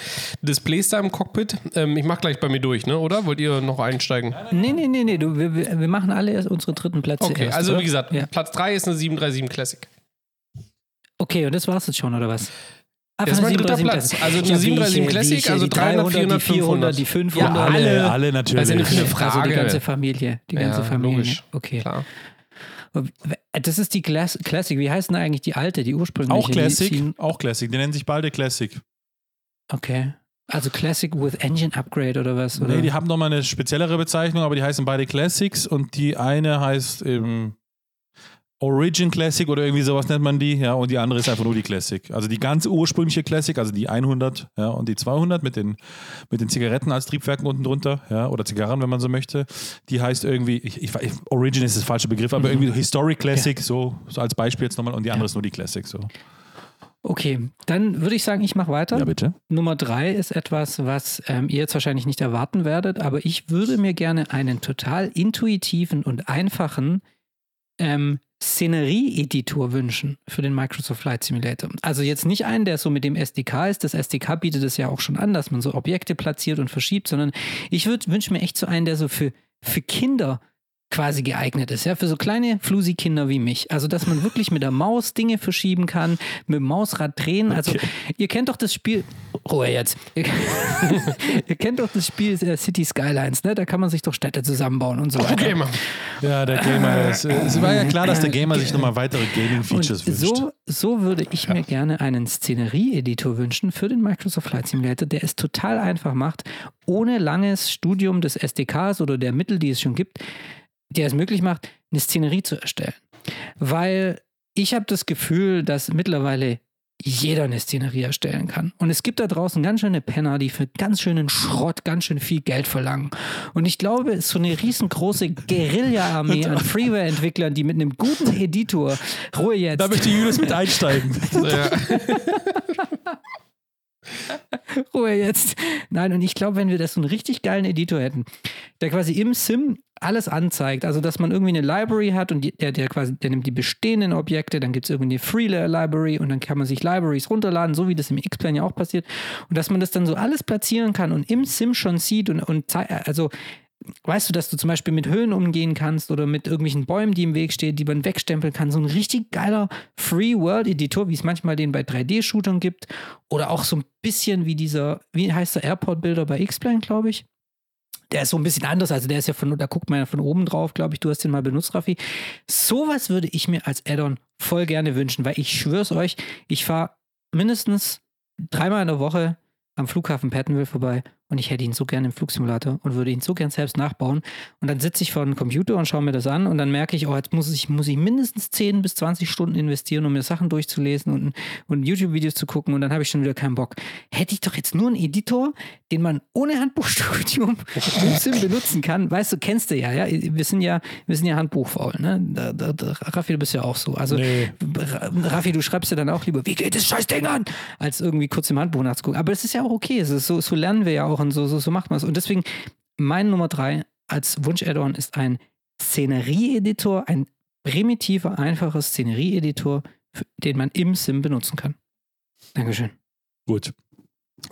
Displays da im Cockpit. Ähm, ich mach gleich bei mir durch, ne, oder? Wollt ihr noch einsteigen? Nee, nee, nee, nee, du, wir, wir machen alle erst unsere dritten Plätze Okay, erst. also oder? wie gesagt, Ja. Platz 3 ist eine 737 Classic. Okay, und das war's jetzt schon, oder was? Das ist mein der dritter 737 Platz. Also eine Ja, wie 737 ich, äh, Classic, äh, also die 300, 400, die 400, die 500. Ja, alle. alle natürlich. Das ist eine viele Also die Frage. ganze Familie. Die ganze Ja, Familie. logisch. Okay. Klar. Das ist die Class Classic. Wie heißt denn eigentlich die alte, die ursprüngliche? auch Die Classic, auch Classic. Die nennen sich beide Classic. Okay. Also Classic with Engine Upgrade oder was? Oder? Nee, die haben nochmal eine speziellere Bezeichnung, aber die heißen beide Classics und die eine heißt eben Origin Classic oder irgendwie sowas nennt man die, ja, und die andere ist einfach nur die Classic. Also die ganz ursprüngliche Classic, also die 100 ja, und die 200 mit den, mit den Zigaretten als Triebwerken unten drunter, ja, oder Zigarren, wenn man so möchte, die heißt irgendwie, ich, ich, Origin ist das falsche Begriff, aber irgendwie Historic Classic, so, so als Beispiel jetzt nochmal, und die andere ist nur die Classic, so. Okay, dann würde ich sagen, ich mache weiter. Ja, bitte. Nummer drei ist etwas, was ähm, ihr jetzt wahrscheinlich nicht erwarten werdet, aber ich würde mir gerne einen total intuitiven und einfachen ähm, Szenerie-Editor wünschen für den Microsoft Flight Simulator. Also jetzt nicht einen, der so mit dem SDK ist. Das SDK bietet es ja auch schon an, dass man so Objekte platziert und verschiebt, sondern ich wünsche mir echt so einen, der so für, für Kinder quasi geeignet ist, ja, für so kleine Flusi-Kinder wie mich. Also, dass man wirklich mit der Maus Dinge verschieben kann, mit dem Mausrad drehen. Also, okay. ihr kennt doch das Spiel, Ruhe jetzt. Ihr, kennt doch das Spiel äh, City Skylines, ne? Da kann man sich doch Städte zusammenbauen und so weiter. Okay, Mann. Ja, der Gamer ist, äh, es war ja klar, dass der Gamer sich nochmal weitere Gaming-Features wünscht. So, so würde ich mir gerne einen Szenerie-Editor wünschen für den Microsoft Flight Simulator, der es total einfach macht, ohne langes Studium des SDKs oder der Mittel, die es schon gibt, der es möglich macht, eine Szenerie zu erstellen. Weil ich habe das Gefühl, dass mittlerweile jeder eine Szenerie erstellen kann. Und es gibt da draußen ganz schöne Penner, die für ganz schönen Schrott ganz schön viel Geld verlangen. Und ich glaube, es ist so eine riesengroße Guerilla-Armee an Freeware-Entwicklern, die mit einem guten Editor, Ruhe jetzt. Da möchte Julius mit einsteigen. ja. Ruhe jetzt. Nein, und ich glaube, wenn wir das so einen richtig geilen Editor hätten, der quasi im Sim alles anzeigt, also dass man irgendwie eine Library hat und der, der quasi, der nimmt die bestehenden Objekte, dann gibt es irgendwie eine Freelayer-Library und dann kann man sich Libraries runterladen, so wie das im X-Plane ja auch passiert. Und dass man das dann so alles platzieren kann und im Sim schon sieht und, und also weißt du, dass du zum Beispiel mit Höhen umgehen kannst oder mit irgendwelchen Bäumen, die im Weg stehen, die man wegstempeln kann. So ein richtig geiler Free World Editor, wie es manchmal den bei 3D-Shootern gibt. Oder auch so ein bisschen wie dieser, wie heißt der Airport-Builder bei X-Plane, glaube ich. Der ist so ein bisschen anders, also der ist ja von, da guckt man ja von oben drauf, glaube ich. Du hast den mal benutzt, Raffi. Sowas würde ich mir als Add-on voll gerne wünschen, weil ich schwör's euch, ich fahre mindestens dreimal in der Woche am Flughafen Pattonville vorbei und ich hätte ihn so gerne im Flugsimulator und würde ihn so gern selbst nachbauen. Und dann sitze ich vor einem Computer und schaue mir das an und dann merke ich, oh, jetzt muss ich, muss ich mindestens 10 bis 20 Stunden investieren, um mir Sachen durchzulesen und, und YouTube-Videos zu gucken und dann habe ich schon wieder keinen Bock. Hätte ich doch jetzt nur einen Editor, den man ohne Handbuchstudium im Sim benutzen kann. Weißt du, kennst du ja, ja? Wir sind ja, wir sind ja handbuchfaul, ne? Da, da, da, Raffi, du bist ja auch so. Also, nee. Raffi, du schreibst ja dann auch lieber, wie geht das Scheißding an? Als irgendwie kurz im Handbuch nachzugucken. Aber es ist ja auch okay. Es ist so, so lernen wir ja auch und so, so, so macht man es. Und deswegen, mein Nummer drei als Wunsch-Add-on ist ein Szenerie-Editor, ein primitiver, einfacher Szenerie-Editor, den man im Sim benutzen kann. Dankeschön. Gut.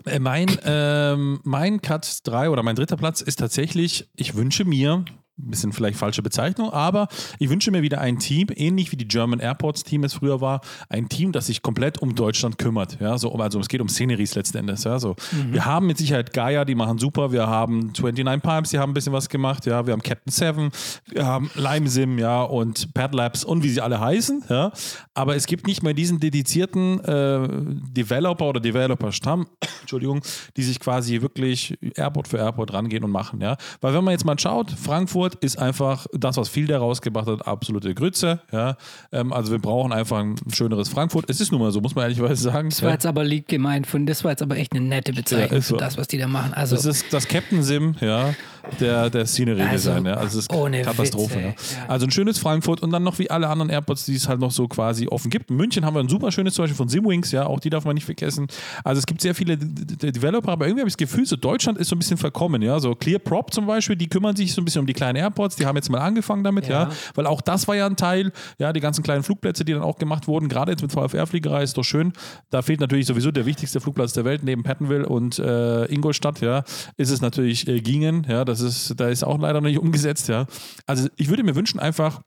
Äh, mein, ähm, mein Cut 3 oder mein dritter Platz ist tatsächlich, ich wünsche mir, bisschen vielleicht falsche Bezeichnung, aber ich wünsche mir wieder ein Team, ähnlich wie die German Airports Team es früher war, ein Team, das sich komplett um Deutschland kümmert. Ja, so, also es geht um Szeneries letzten Endes. Ja, so. Mhm. Wir haben mit Sicherheit Gaia, die machen super, wir haben 29 Pipes, die haben ein bisschen was gemacht, ja, wir haben Captain Seven, wir haben Lime Sim, ja, und Pad Labs und wie sie alle heißen, ja. Aber es gibt nicht mehr diesen dedizierten äh, Developer oder Developer-Stamm, Entschuldigung, die sich quasi wirklich Airport für Airport rangehen und machen, ja. Weil wenn man jetzt mal schaut, Frankfurt Frankfurt ist einfach das, was viel daraus gebracht hat, absolute Grütze. Ja? Ähm, also wir brauchen einfach ein schöneres Frankfurt. Es ist nun mal so, muss man ehrlicherweise sagen. Das war jetzt aber lieb gemeint von, das war jetzt aber echt eine nette Bezeichnung ja, für so. das, was die da machen. Also das ist das Captain Sim, ja, der, der Scenery Design. Also, ja. Also ist ohne Katastrophe. Witz, ja. Also ein schönes Frankfurt und dann noch wie alle anderen Airports, die es halt noch so quasi offen gibt. In München haben wir ein super schönes zum Beispiel von Simwings, ja, auch die darf man nicht vergessen. Also es gibt sehr viele Developer, aber irgendwie habe ich das Gefühl, so Deutschland ist so ein bisschen verkommen, ja. So Clear Prop zum Beispiel, die kümmern sich so ein bisschen um die kleinen Airports, die haben jetzt mal angefangen damit, ja. ja. Weil auch das war ja ein Teil, ja, die ganzen kleinen Flugplätze, die dann auch gemacht wurden, gerade jetzt mit VFR-Fliegerei ist doch schön. Da fehlt natürlich sowieso der wichtigste Flugplatz der Welt neben Pattonville und äh, Ingolstadt, ja, ist es natürlich äh, Gingen, ja, das ist, da ist auch leider noch nicht umgesetzt, ja. Also ich würde mir wünschen, einfach,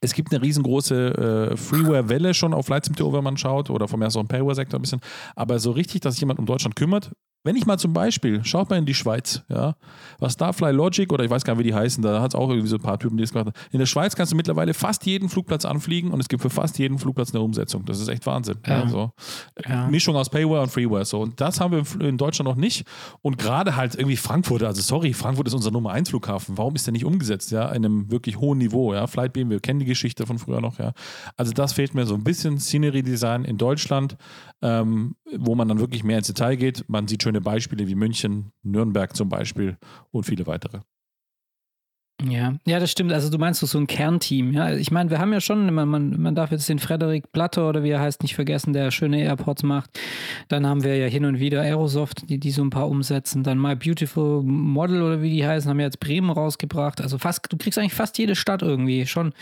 es gibt eine riesengroße äh, Freeware-Welle schon auf Flight wenn man schaut, oder vom ersten Payware-Sektor ein bisschen. Aber so richtig, dass sich jemand um Deutschland kümmert, wenn ich mal zum Beispiel, schaut mal in die Schweiz, ja, was Starfly Logic oder ich weiß gar nicht, wie die heißen, da hat es auch irgendwie so ein paar Typen, die es gemacht haben. In der Schweiz kannst du mittlerweile fast jeden Flugplatz anfliegen und es gibt für fast jeden Flugplatz eine Umsetzung. Das ist echt Wahnsinn. Ja. Also, ja. Mischung aus Payware und Freeware. So. Und das haben wir in Deutschland noch nicht. Und gerade halt irgendwie Frankfurt, also sorry, Frankfurt ist unser Nummer 1 Flughafen. Warum ist der nicht umgesetzt? Ja, in einem wirklich hohen Niveau. Ja, Flight Beam, wir kennen die Geschichte von früher noch. Ja, also das fehlt mir so ein bisschen Scenery Design in Deutschland, ähm, wo man dann wirklich mehr ins Detail geht. Man sieht schöne Beispiele wie München, Nürnberg zum Beispiel und viele weitere. Ja, ja, das stimmt. Also du meinst so ein Kernteam. Ja, ich meine, wir haben ja schon, man, man, darf jetzt den Frederik Platter oder wie er heißt nicht vergessen, der schöne Airports macht. Dann haben wir ja hin und wieder Aerosoft, die, die so ein paar umsetzen. Dann My Beautiful Model oder wie die heißen, haben ja jetzt Bremen rausgebracht. Also fast, du kriegst eigentlich fast jede Stadt irgendwie schon.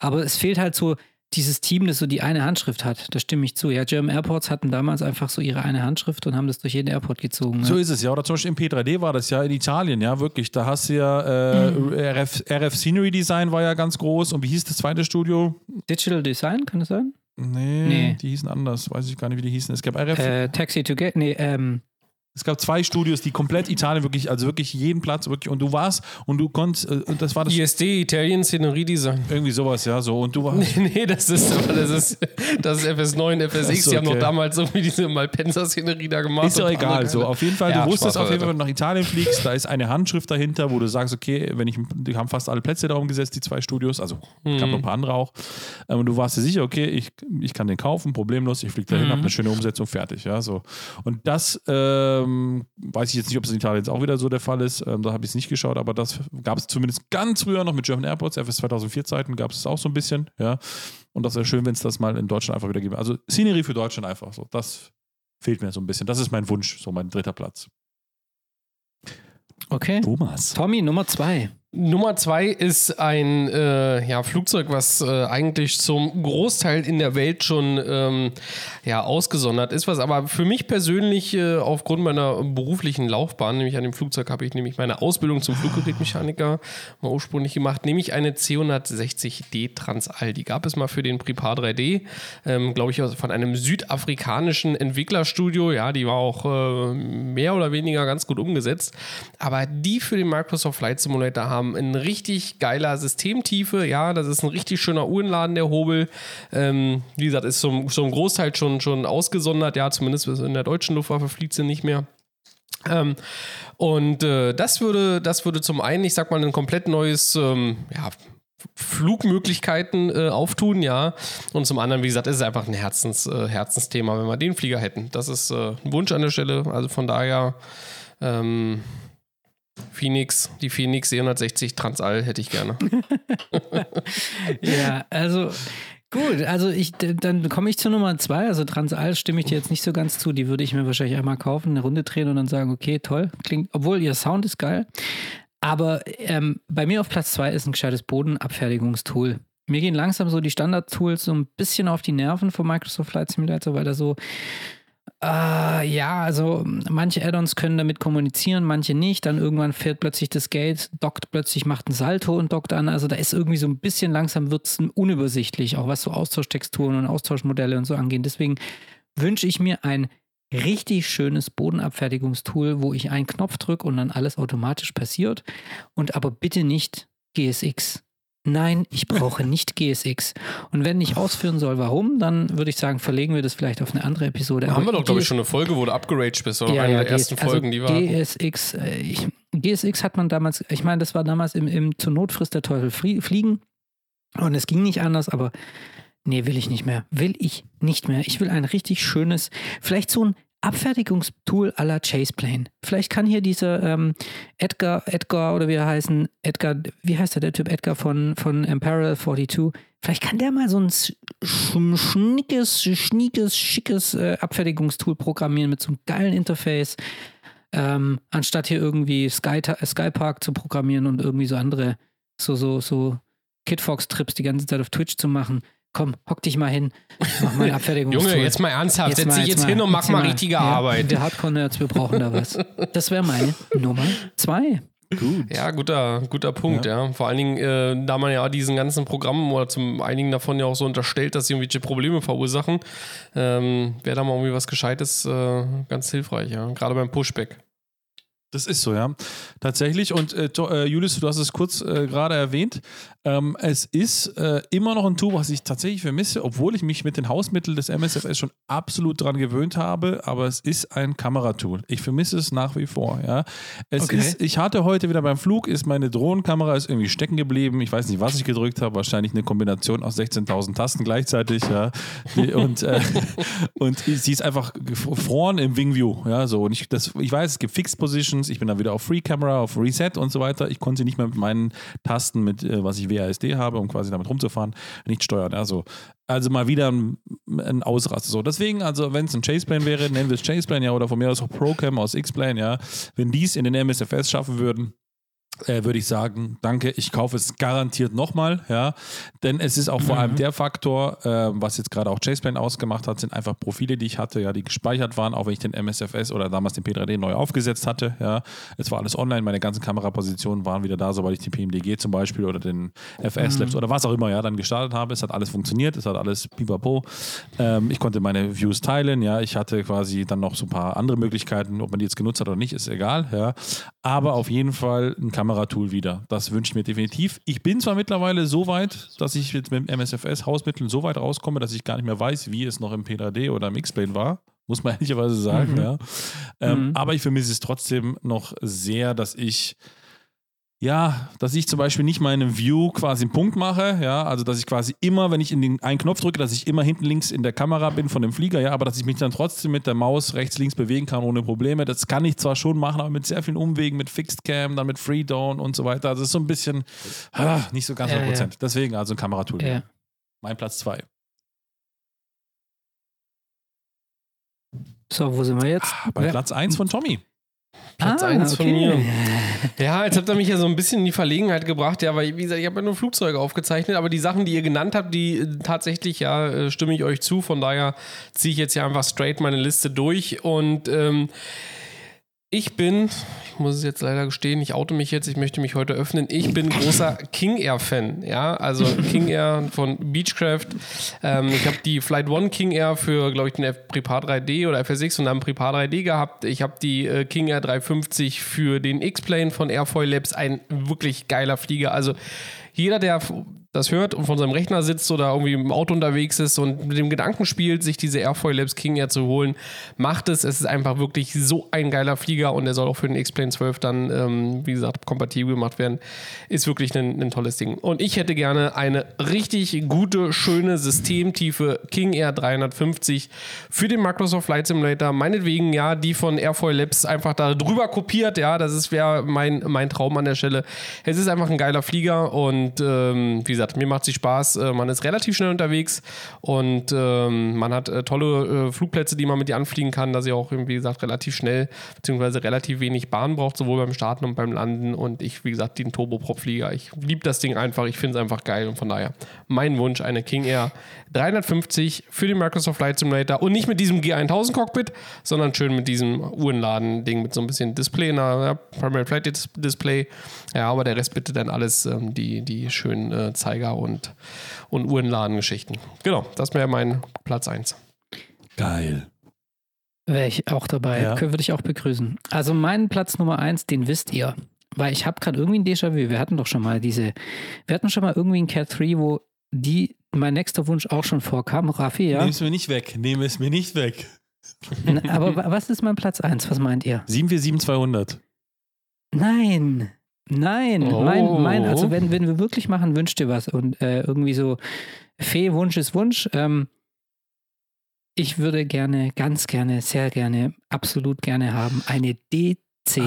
Aber es fehlt halt so dieses Team, das so die eine Handschrift hat. Da stimme ich zu. Ja, German Airports hatten damals einfach so ihre eine Handschrift und haben das durch jeden Airport gezogen. So ja. ist es ja. Oder zum Beispiel im P3D war das ja in Italien, ja, wirklich. Da hast du ja äh, Mhm. RF, RF Scenery Design war ja ganz groß. Und wie hieß das zweite Studio? Digital Design, kann das sein? Nee, Nee. die hießen anders. Weiß ich gar nicht, wie die hießen. Es gab RF. Äh, Taxi to Get, nee, ähm, Es gab zwei Studios, die komplett Italien wirklich, also wirklich jeden Platz wirklich. Und du warst und du konntest, äh, und das war das ISD, Italien Scenery Design. irgendwie sowas, ja, so. Und du warst. Nee, das ist, das ist, das ist FS9, FSX. So, Die haben noch damals irgendwie diese Malpensa-Szenerie da gemacht. Ist doch egal. So, auf jeden Fall, Ja, du wusstest auf jeden Fall, wenn du nach Italien fliegst, da ist eine Handschrift dahinter, wo du sagst, okay, wenn ich, die haben fast alle Plätze da umgesetzt, die zwei Studios, also Mhm. gab noch ein paar andere auch. Ähm, Und du warst dir sicher, okay, ich, ich kann den kaufen, problemlos, ich fliege dahin, Mhm. habe eine schöne Umsetzung, fertig. Ja, so. Und das ähm, weiß ich jetzt nicht, ob es in Italien jetzt auch wieder so der Fall ist, ähm, da habe ich es nicht geschaut, aber das gab es zumindest ganz früher noch mit German Airports, FS 2004 Zeiten gab es auch so ein bisschen, ja. Und das wäre schön, wenn es das mal in Deutschland einfach wieder gibt. Also Scenery für Deutschland einfach so. Das fehlt mir so ein bisschen. Das ist mein Wunsch, so mein dritter Platz. okay. Thomas. Tommy, Nummer zwei. Nummer zwei ist ein äh, ja, Flugzeug, was äh, eigentlich zum Großteil in der Welt schon ähm, ja, ausgesondert ist, was aber für mich persönlich äh, aufgrund meiner beruflichen Laufbahn, nämlich an dem Flugzeug habe ich nämlich meine Ausbildung zum Fluggerätmechaniker mal ursprünglich gemacht, nämlich eine C160D Transall. Die gab es mal für den Prepar 3D, ähm, glaube ich, von einem südafrikanischen Entwicklerstudio. Ja, die war auch äh, mehr oder weniger ganz gut umgesetzt. Aber die für den Microsoft Flight Simulator haben ein richtig geiler Systemtiefe. Ja, das ist ein richtig schöner Uhrenladen, der Hobel. Ähm, wie gesagt, ist zum, zum Großteil schon, schon ausgesondert. Ja, zumindest in der deutschen Luftwaffe fliegt sie nicht mehr. Ähm, und äh, das würde, das würde zum einen, ich sag mal, ein komplett neues, ähm, ja, Flugmöglichkeiten äh, auftun, ja. Und zum anderen, wie gesagt, ist es einfach ein Herzens, äh, Herzensthema, wenn wir den Flieger hätten. Das ist äh, ein Wunsch an der Stelle. Also von daher, ähm, Phoenix, die Phoenix 460 Transall hätte ich gerne. Ja, also gut, also ich, dann komme ich zur Nummer zwei. Also Transall stimme ich dir jetzt nicht so ganz zu. Die würde ich mir wahrscheinlich einmal kaufen, eine Runde drehen und dann sagen, okay, toll, klingt, obwohl ihr Sound ist geil. Aber ähm, bei mir auf Platz zwei ist ein gescheites Bodenabfertigungstool. Mir gehen langsam so die Standard-Tools so ein bisschen auf die Nerven von Microsoft Flight Simulator, weil da so äh, ja, also manche Add-ons können damit kommunizieren, manche nicht. Dann irgendwann fährt plötzlich das Gate, dockt plötzlich, macht ein Salto und dockt an. Also da ist irgendwie so ein bisschen langsam wird es unübersichtlich, auch was so Austausch-Texturen und Austauschmodelle und so angehen. Deswegen wünsche ich mir ein richtig schönes Bodenabfertigungstool, wo ich einen Knopf drücke und dann alles automatisch passiert. Und aber bitte nicht GSX. Nein, ich brauche nicht GSX. Und wenn ich ausführen soll, warum, dann würde ich sagen, verlegen wir das vielleicht auf eine andere Episode. Haben wir doch, glaube ich, schon eine Folge, wo du upgeraged bist, oder ja, eine ja, der ersten GS also Folgen, die wir hatten. GSX, äh, ich, GSX hat man damals, ich meine, das war damals im, im zur Not frisst der Teufel flie- fliegen und es ging nicht anders, aber nee, will ich nicht mehr. Will ich nicht mehr. Ich will ein richtig schönes, vielleicht so ein Abfertigungstool à la Chaseplane. Vielleicht kann hier dieser ähm, Edgar, Edgar oder wie er heißen, Edgar, wie heißt der, der Typ Edgar von, von Imperial 42, vielleicht kann der mal so ein sch- sch- schnickes, schniekes, schickes äh, Abfertigungstool programmieren mit so einem geilen Interface, ähm, anstatt hier irgendwie Sky, Skypark zu programmieren und irgendwie so andere, so, so, so Kidfox-Trips die ganze Zeit auf Twitch zu machen. Komm, hock dich mal hin, mach mal ein Abfertigungstool. Junge, jetzt mal ernsthaft, setz mal, dich jetzt hin und mach jetzt mal richtige ja, Arbeit. Wir Hardcore-Nerds, wir brauchen da was. Das wäre meine Nummer zwei. Gut. Ja, guter, guter Punkt, ja. Vor allen Dingen, äh, da man ja diesen ganzen Programmen oder zum einigen davon ja auch so unterstellt, dass sie irgendwelche Probleme verursachen, ähm, wäre da mal irgendwie was Gescheites äh, ganz hilfreich, ja. Gerade beim Pushback. Das ist so, ja. Tatsächlich. Und äh, äh, Julius, du hast es kurz äh, gerade erwähnt. Ähm, es ist äh, immer noch ein Tool, was ich tatsächlich vermisse, obwohl ich mich mit den Hausmitteln des MSFS schon absolut dran gewöhnt habe. Aber es ist ein Kameratool. Ich vermisse es nach wie vor, ja. Es Okay. ist, ich hatte heute wieder beim Flug, ist meine Drohnenkamera ist irgendwie stecken geblieben. Ich weiß nicht, was ich gedrückt habe. Wahrscheinlich eine Kombination aus 16.000 Tasten gleichzeitig, ja. Und, äh, und sie ist einfach gefroren im Wingview, ja. So. Und ich, das, ich weiß, es gibt Fixed Positions Settings, ich bin dann wieder auf Free Camera, auf Reset und so weiter. Ich konnte sie nicht mehr mit meinen Tasten, mit äh, was ich WASD habe, um quasi damit rumzufahren, nicht steuern. Also, also mal wieder ein, ein Ausraster. So, deswegen, also wenn es ein Chaseplane wäre, nennen wir es Chaseplane, ja, oder von mir aus auch Procam aus X-Plane, ja, wenn die es in den MSFS schaffen würden, äh, würde ich sagen, danke, ich kaufe es garantiert nochmal, ja, denn es ist auch vor allem der Faktor, äh, was jetzt gerade auch Chaseplane ausgemacht hat, sind einfach Profile, die ich hatte, ja, die gespeichert waren, auch wenn ich den MSFS oder damals den P3D neu aufgesetzt hatte, ja, es war alles online, meine ganzen Kamerapositionen waren wieder da, sobald ich die PMDG zum Beispiel oder den FS Labs oder was auch immer, ja, dann gestartet habe, es hat alles funktioniert, es hat alles pipapo, ähm, ich konnte meine Views teilen, ja, ich hatte quasi dann noch so ein paar andere Möglichkeiten, ob man die jetzt genutzt hat oder nicht, ist egal, ja, aber auf jeden Fall ein Kameratool wieder. Das wünsche ich mir definitiv. Ich bin zwar mittlerweile so weit, dass ich jetzt mit dem MSFS Hausmitteln so weit rauskomme, dass ich gar nicht mehr weiß, wie es noch im P3D oder im X-Plane war. Muss man ehrlicherweise sagen, Mhm. ja. Ähm, Mhm. Aber ich vermisse es trotzdem noch sehr, dass ich ja, dass ich zum Beispiel nicht meine View quasi einen Punkt mache, ja, also dass ich quasi immer, wenn ich in den einen Knopf drücke, dass ich immer hinten links in der Kamera bin von dem Flieger, ja, aber dass ich mich dann trotzdem mit der Maus rechts, links bewegen kann ohne Probleme. Das kann ich zwar schon machen, aber mit sehr vielen Umwegen, mit Fixed Cam, dann mit Freedown und so weiter. Also das ist so ein bisschen ah, nicht so ganz Ja, 100 ja. Deswegen also ein Kameratool. Ja. Mein Platz zwei. So, wo sind wir jetzt? Bei Wer- Platz eins von Tommy. Platz Ah, eins von okay. mir. Ja, jetzt habt ihr mich ja so ein bisschen in die Verlegenheit gebracht, ja, weil, wie gesagt, ich habe ja nur Flugzeuge aufgezeichnet, aber die Sachen, die ihr genannt habt, die äh, tatsächlich, ja, äh, stimme ich euch zu. Von daher ziehe ich jetzt ja einfach straight meine Liste durch und ähm, ich bin, ich muss es jetzt leider gestehen, ich oute mich jetzt, ich möchte mich heute öffnen. Ich bin großer King Air Fan, ja, also King Air von Beechcraft. Ähm, ich habe die Flight One King Air für, glaube ich, den Prepar 3D oder FSX und dann Prepar 3D gehabt. Ich habe die äh, King Air 350 für den X-Plane von Airfoil Labs, ein wirklich geiler Flieger. Also jeder, der das hört und von seinem Rechner sitzt oder irgendwie im Auto unterwegs ist und mit dem Gedanken spielt, sich diese Airfoil Labs King Air zu holen, macht es. Es ist einfach wirklich so ein geiler Flieger und der soll auch für den X-Plane 12 dann, ähm, wie gesagt, kompatibel gemacht werden. Ist wirklich ein, ein tolles Ding. Und ich hätte gerne eine richtig gute, schöne, systemtiefe King Air 350 für den Microsoft Flight Simulator. Meinetwegen, ja, die von Airfoil Labs einfach da drüber kopiert. Ja, das wäre mein, mein Traum an der Stelle. Es ist einfach ein geiler Flieger und ähm, wie gesagt, mir macht es Spaß. Äh, man ist relativ schnell unterwegs und ähm, man hat äh, tolle äh, Flugplätze, die man mit dir anfliegen kann, dass ihr auch, wie gesagt, relativ schnell beziehungsweise relativ wenig Bahn braucht, sowohl beim Starten und beim Landen. Und ich, wie gesagt, den Turboprop-Flieger. Ich liebe das Ding einfach. Ich finde es einfach geil und von daher mein Wunsch, eine King Air 350 für den Microsoft Flight Simulator und nicht mit diesem G1000 Cockpit, sondern schön mit diesem Uhrenladen-Ding mit so ein bisschen Display, na, ja, Primary Flight Dis- Display. Ja, aber der Rest bitte dann alles ähm, die, die schönen äh, Zeiger und, und Uhrenladen-Geschichten. Genau, das wäre mein Platz 1. Geil. Wäre ich auch dabei. Ja. Würde ich auch begrüßen. Also mein Platz Nummer eins, den wisst ihr. Weil ich habe gerade irgendwie ein Déjà-vu. Wir hatten doch schon mal diese, wir hatten schon mal irgendwie ein Cat 3, wo die, mein nächster Wunsch auch schon vorkam. Raffi, ja. Nimm es mir nicht weg. Nimm es mir nicht weg. Aber wa- was ist mein Platz eins? Was meint ihr? 747-200. Nein. Nein, Oh. mein, mein, also wenn, wenn wir wirklich machen, wünscht ihr was. Und äh, irgendwie so, Fee, Wunsch ist Wunsch. Ähm, ich würde gerne, ganz gerne, sehr gerne, absolut gerne haben, eine DC10.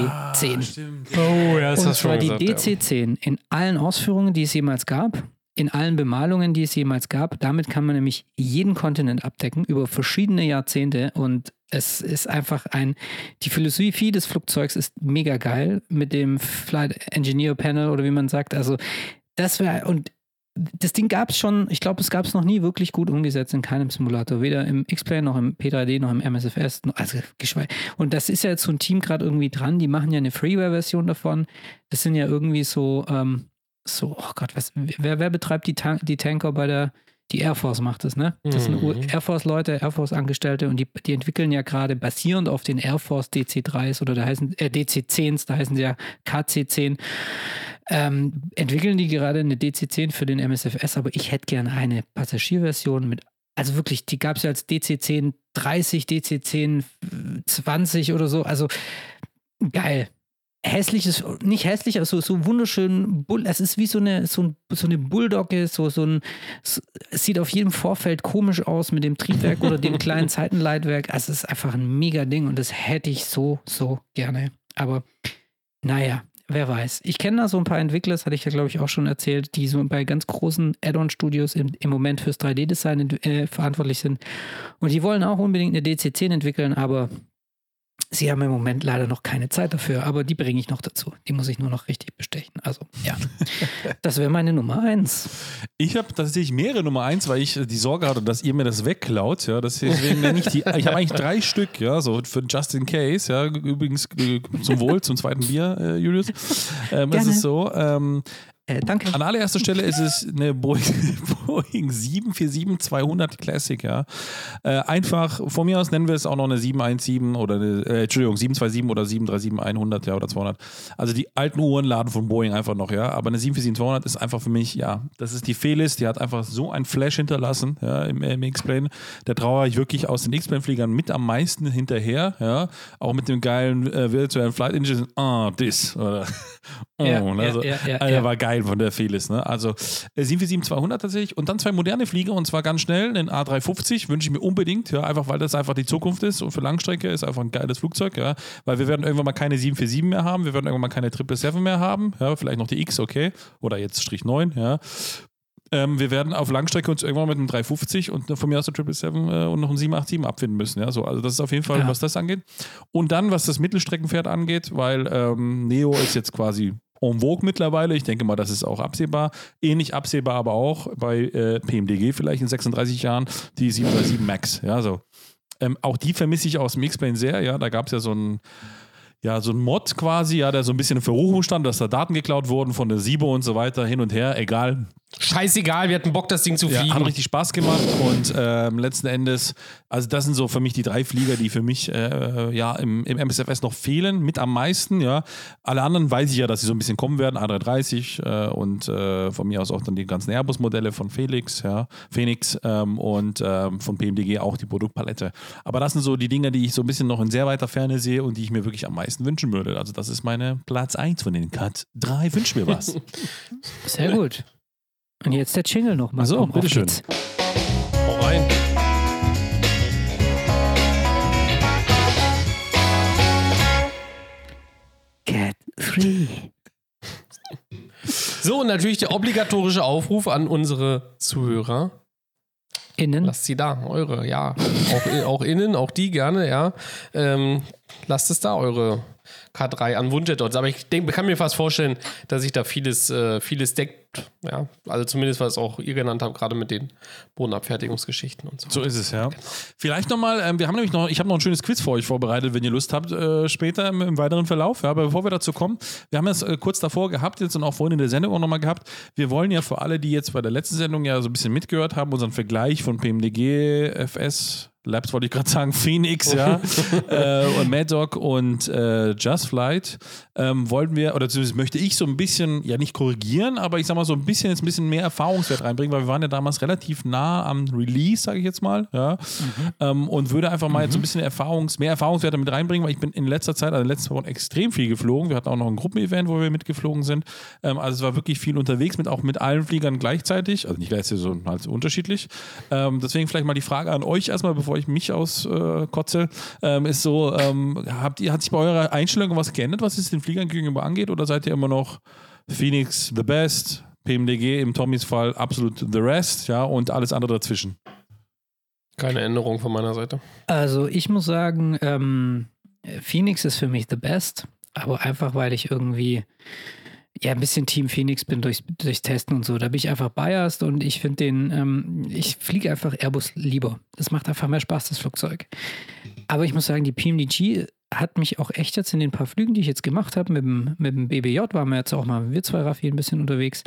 Ah, stimmt. Oh, ja, Und zwar die DC10 in allen Ausführungen, die es jemals gab, in allen Bemalungen, die es jemals gab. Damit kann man nämlich jeden Kontinent abdecken über verschiedene Jahrzehnte und es ist einfach ein, die Philosophie des Flugzeugs ist mega geil mit dem Flight Engineer Panel oder wie man sagt. Also das wäre und das Ding gab es schon, ich glaube, es gab es noch nie wirklich gut umgesetzt in keinem Simulator, weder im X-Plane noch im P3D noch im MSFS, also geschweige. Und das ist ja jetzt so ein Team gerade irgendwie dran, die machen ja eine Freeware-Version davon. Das sind ja irgendwie so, ähm, so, oh Gott, was, wer, wer betreibt die, Tan die Tanker bei der, die Air Force macht das, ne? Das sind Mhm. Air Force-Leute, Air Force-Angestellte und die, die entwickeln ja gerade basierend auf den Air Force DC3s oder da heißen, äh, DC10s, da heißen sie ja KC10, ähm, entwickeln die gerade eine DC10 für den MSFS, aber ich hätte gerne eine Passagierversion mit, also wirklich, die gab es ja als DC10 30, DC10 20 oder so, also geil. Hässliches, nicht hässlich, aber so, so wunderschön, Bull, es ist wie so eine, so, ein, so eine Bulldogge, so, so ein, so, es sieht auf jedem Vorfeld komisch aus mit dem Triebwerk oder dem kleinen Seitenleitwerk. Also es ist einfach ein mega Ding und das hätte ich so, so gerne. Aber naja, wer weiß. Ich kenne da so ein paar Entwickler, das hatte ich ja, glaube ich, auch schon erzählt, die so bei ganz großen Add-on-Studios im, im Moment fürs 3D-Design äh, verantwortlich sind. Und die wollen auch unbedingt eine DC-10 entwickeln, aber Sie haben im Moment leider noch keine Zeit dafür, aber die bringe ich noch dazu. Die muss ich nur noch richtig bestechen. Also, ja. das wäre meine Nummer eins. Ich habe tatsächlich mehrere Nummer eins, weil ich die Sorge hatte, dass ihr mir das wegklaut. Ja, deswegen nenne ich die. Ich habe eigentlich drei Stück, ja, so für Just in Case. Ja, übrigens äh, zum Wohl, zum zweiten Bier, äh, Julius. Ähm, es ist so. Ähm, äh, danke. An allererster Stelle ist es eine Boeing, Boeing 747-200 Classic, ja. Äh, einfach, von mir aus nennen wir es auch noch eine 717 oder eine, äh, Entschuldigung, 727 oder 737-100, ja, oder 200. Also die alten Uhren laden von Boeing einfach noch, ja. Aber eine 747-200 ist einfach für mich, ja, das ist die Felis, die hat einfach so ein Flash hinterlassen, ja, im, im X-Plane. Der trauere ich wirklich aus den X-Plane-Fliegern mit am meisten hinterher, ja. Auch mit dem geilen äh, virtuellen Flight Engine, ah, oh, this, oder, oh, ja, also, ja, ja, ja, war geil von der Felis, ne. Also äh, 747-200 tatsächlich und dann zwei moderne Flieger und zwar ganz schnell, den A350 wünsche ich mir unbedingt, ja, einfach weil das einfach die Zukunft ist und für Langstrecke ist einfach ein geiles Flugzeug, ja, weil wir werden irgendwann mal keine 747 mehr haben, wir werden irgendwann mal keine 777 mehr haben, ja, vielleicht noch die X, okay, oder jetzt Strich 9, ja. Ähm, wir werden auf Langstrecke uns irgendwann mit einem 350 und von mir aus der 777 äh, und noch einem 787 abfinden müssen. Ja, so, also das ist auf jeden Fall, ja. was das angeht. Und dann, was das Mittelstreckenpferd angeht, weil ähm, Neo ist jetzt quasi en vogue mittlerweile. Ich denke mal, das ist auch absehbar. Ähnlich absehbar aber auch bei äh, PMDG vielleicht in 36 Jahren die 737 Max. Ja, so. Ähm, auch die vermisse ich aus dem X-Plane sehr. Ja, da gab es ja so ein ja, so ein Mod quasi, ja, der so ein bisschen in Verruchung stand, dass da Daten geklaut wurden von der Sibo und so weiter, hin und her, egal. Scheißegal, wir hatten Bock, das Ding zu fliegen. Ja, hat richtig Spaß gemacht und ähm, letzten Endes, also das sind so für mich die drei Flieger, die für mich äh, ja im, im MSFS noch fehlen, mit am meisten, ja. Alle anderen weiß ich ja, dass sie so ein bisschen kommen werden, A330 äh, und äh, von mir aus auch dann die ganzen Airbus-Modelle von Felix, ja, Phoenix ähm, und ähm, von PMDG auch die Produktpalette. Aber das sind so die Dinge, die ich so ein bisschen noch in sehr weiter Ferne sehe und die ich mir wirklich am meisten wünschen würde. Also das ist meine Platz 1 von den Cut 3. Wünsch mir was. Sehr gut. Und jetzt der Jingle nochmal. So, bitteschön. Hau rein. Cat 3. So, und natürlich der obligatorische Aufruf an unsere Zuhörer. Innen. Lasst sie da, eure, ja. Auch, auch innen, auch die gerne, ja. Ähm, lasst es da, eure K3 an Wunschjets. Aber ich denk, kann mir fast vorstellen, dass sich da vieles, äh, vieles deckt. Ja, also zumindest was auch ihr genannt habt, gerade mit den Bodenabfertigungsgeschichten und so. So ist es, ja. Genau. Vielleicht nochmal, ähm, wir haben nämlich noch, ich habe noch ein schönes Quiz für euch vorbereitet, wenn ihr Lust habt, äh, später im, im, weiteren Verlauf. Ja, aber bevor wir dazu kommen, wir haben es äh, kurz davor gehabt jetzt und auch vorhin in der Sendung auch nochmal gehabt. Wir wollen ja für alle, die jetzt bei der letzten Sendung ja so ein bisschen mitgehört haben, unseren Vergleich von PMDG, FS, Labs wollte ich gerade sagen, Phoenix, ja, äh, und Mad Dog und äh, Just Flight, ähm, wollten wir, oder zumindest möchte ich so ein bisschen, ja nicht korrigieren, aber ich sag mal so ein bisschen jetzt ein bisschen mehr Erfahrungswert reinbringen, weil wir waren ja damals relativ nah am Release, sage ich jetzt mal, ja, mhm. ähm, und würde einfach mal mhm. jetzt so ein bisschen Erfahrungs-, mehr Erfahrungswerte mit reinbringen, weil ich bin in letzter Zeit, also in letzter Woche extrem viel geflogen. Wir hatten auch noch ein Gruppenevent, wo wir mitgeflogen sind. Ähm, also es war wirklich viel unterwegs, mit auch mit allen Fliegern gleichzeitig, also nicht gleichzeitig, sondern halt unterschiedlich. Ähm, deswegen vielleicht mal die Frage an euch erstmal, bevor ich mich auskotze, äh, ist so, ähm, habt ihr, hat sich bei eurer Einstellung was geändert, was es den Fliegern gegenüber angeht, oder seid ihr immer noch Phoenix the best, PMDG im Tommys Fall absolut the rest, ja, und alles andere dazwischen? Keine Änderung von meiner Seite. Also ich muss sagen, ähm, Phoenix ist für mich the best, aber einfach weil ich irgendwie ja ein bisschen Team Phoenix bin durch, durchs Testen und so. Da bin ich einfach biased und ich finde den, ähm, ich fliege einfach Airbus lieber. Das macht einfach mehr Spaß, das Flugzeug. Aber ich muss sagen, die PMDG hat mich auch echt jetzt in den paar Flügen, die ich jetzt gemacht habe, mit dem, mit dem BBJ waren wir jetzt auch mal, wir zwei Raffi, ein bisschen unterwegs,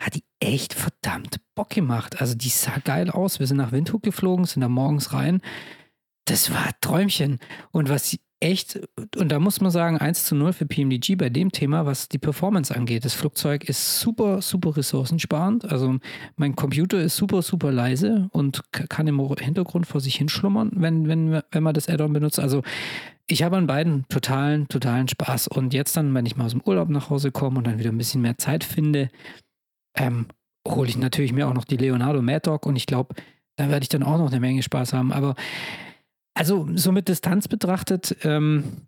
hat die echt verdammt Bock gemacht. Also die sah geil aus. Wir sind nach Windhoek geflogen, sind da morgens rein. Das war Träumchen. Und was echt, und da muss man sagen, 1 zu 0 für PMDG bei dem Thema, was die Performance angeht. Das Flugzeug ist super, super ressourcensparend. Also mein Computer ist super, super leise und kann im Hintergrund vor sich hinschlummern, wenn, wenn, wenn man das Add-on benutzt. Also ich habe an beiden totalen, totalen Spaß. Und jetzt dann, wenn ich mal aus dem Urlaub nach Hause komme und dann wieder ein bisschen mehr Zeit finde, ähm, hole ich natürlich mir auch noch die Leonardo Mad Dog und ich glaube, da werde ich dann auch noch eine Menge Spaß haben. Aber also so mit Distanz betrachtet, ähm,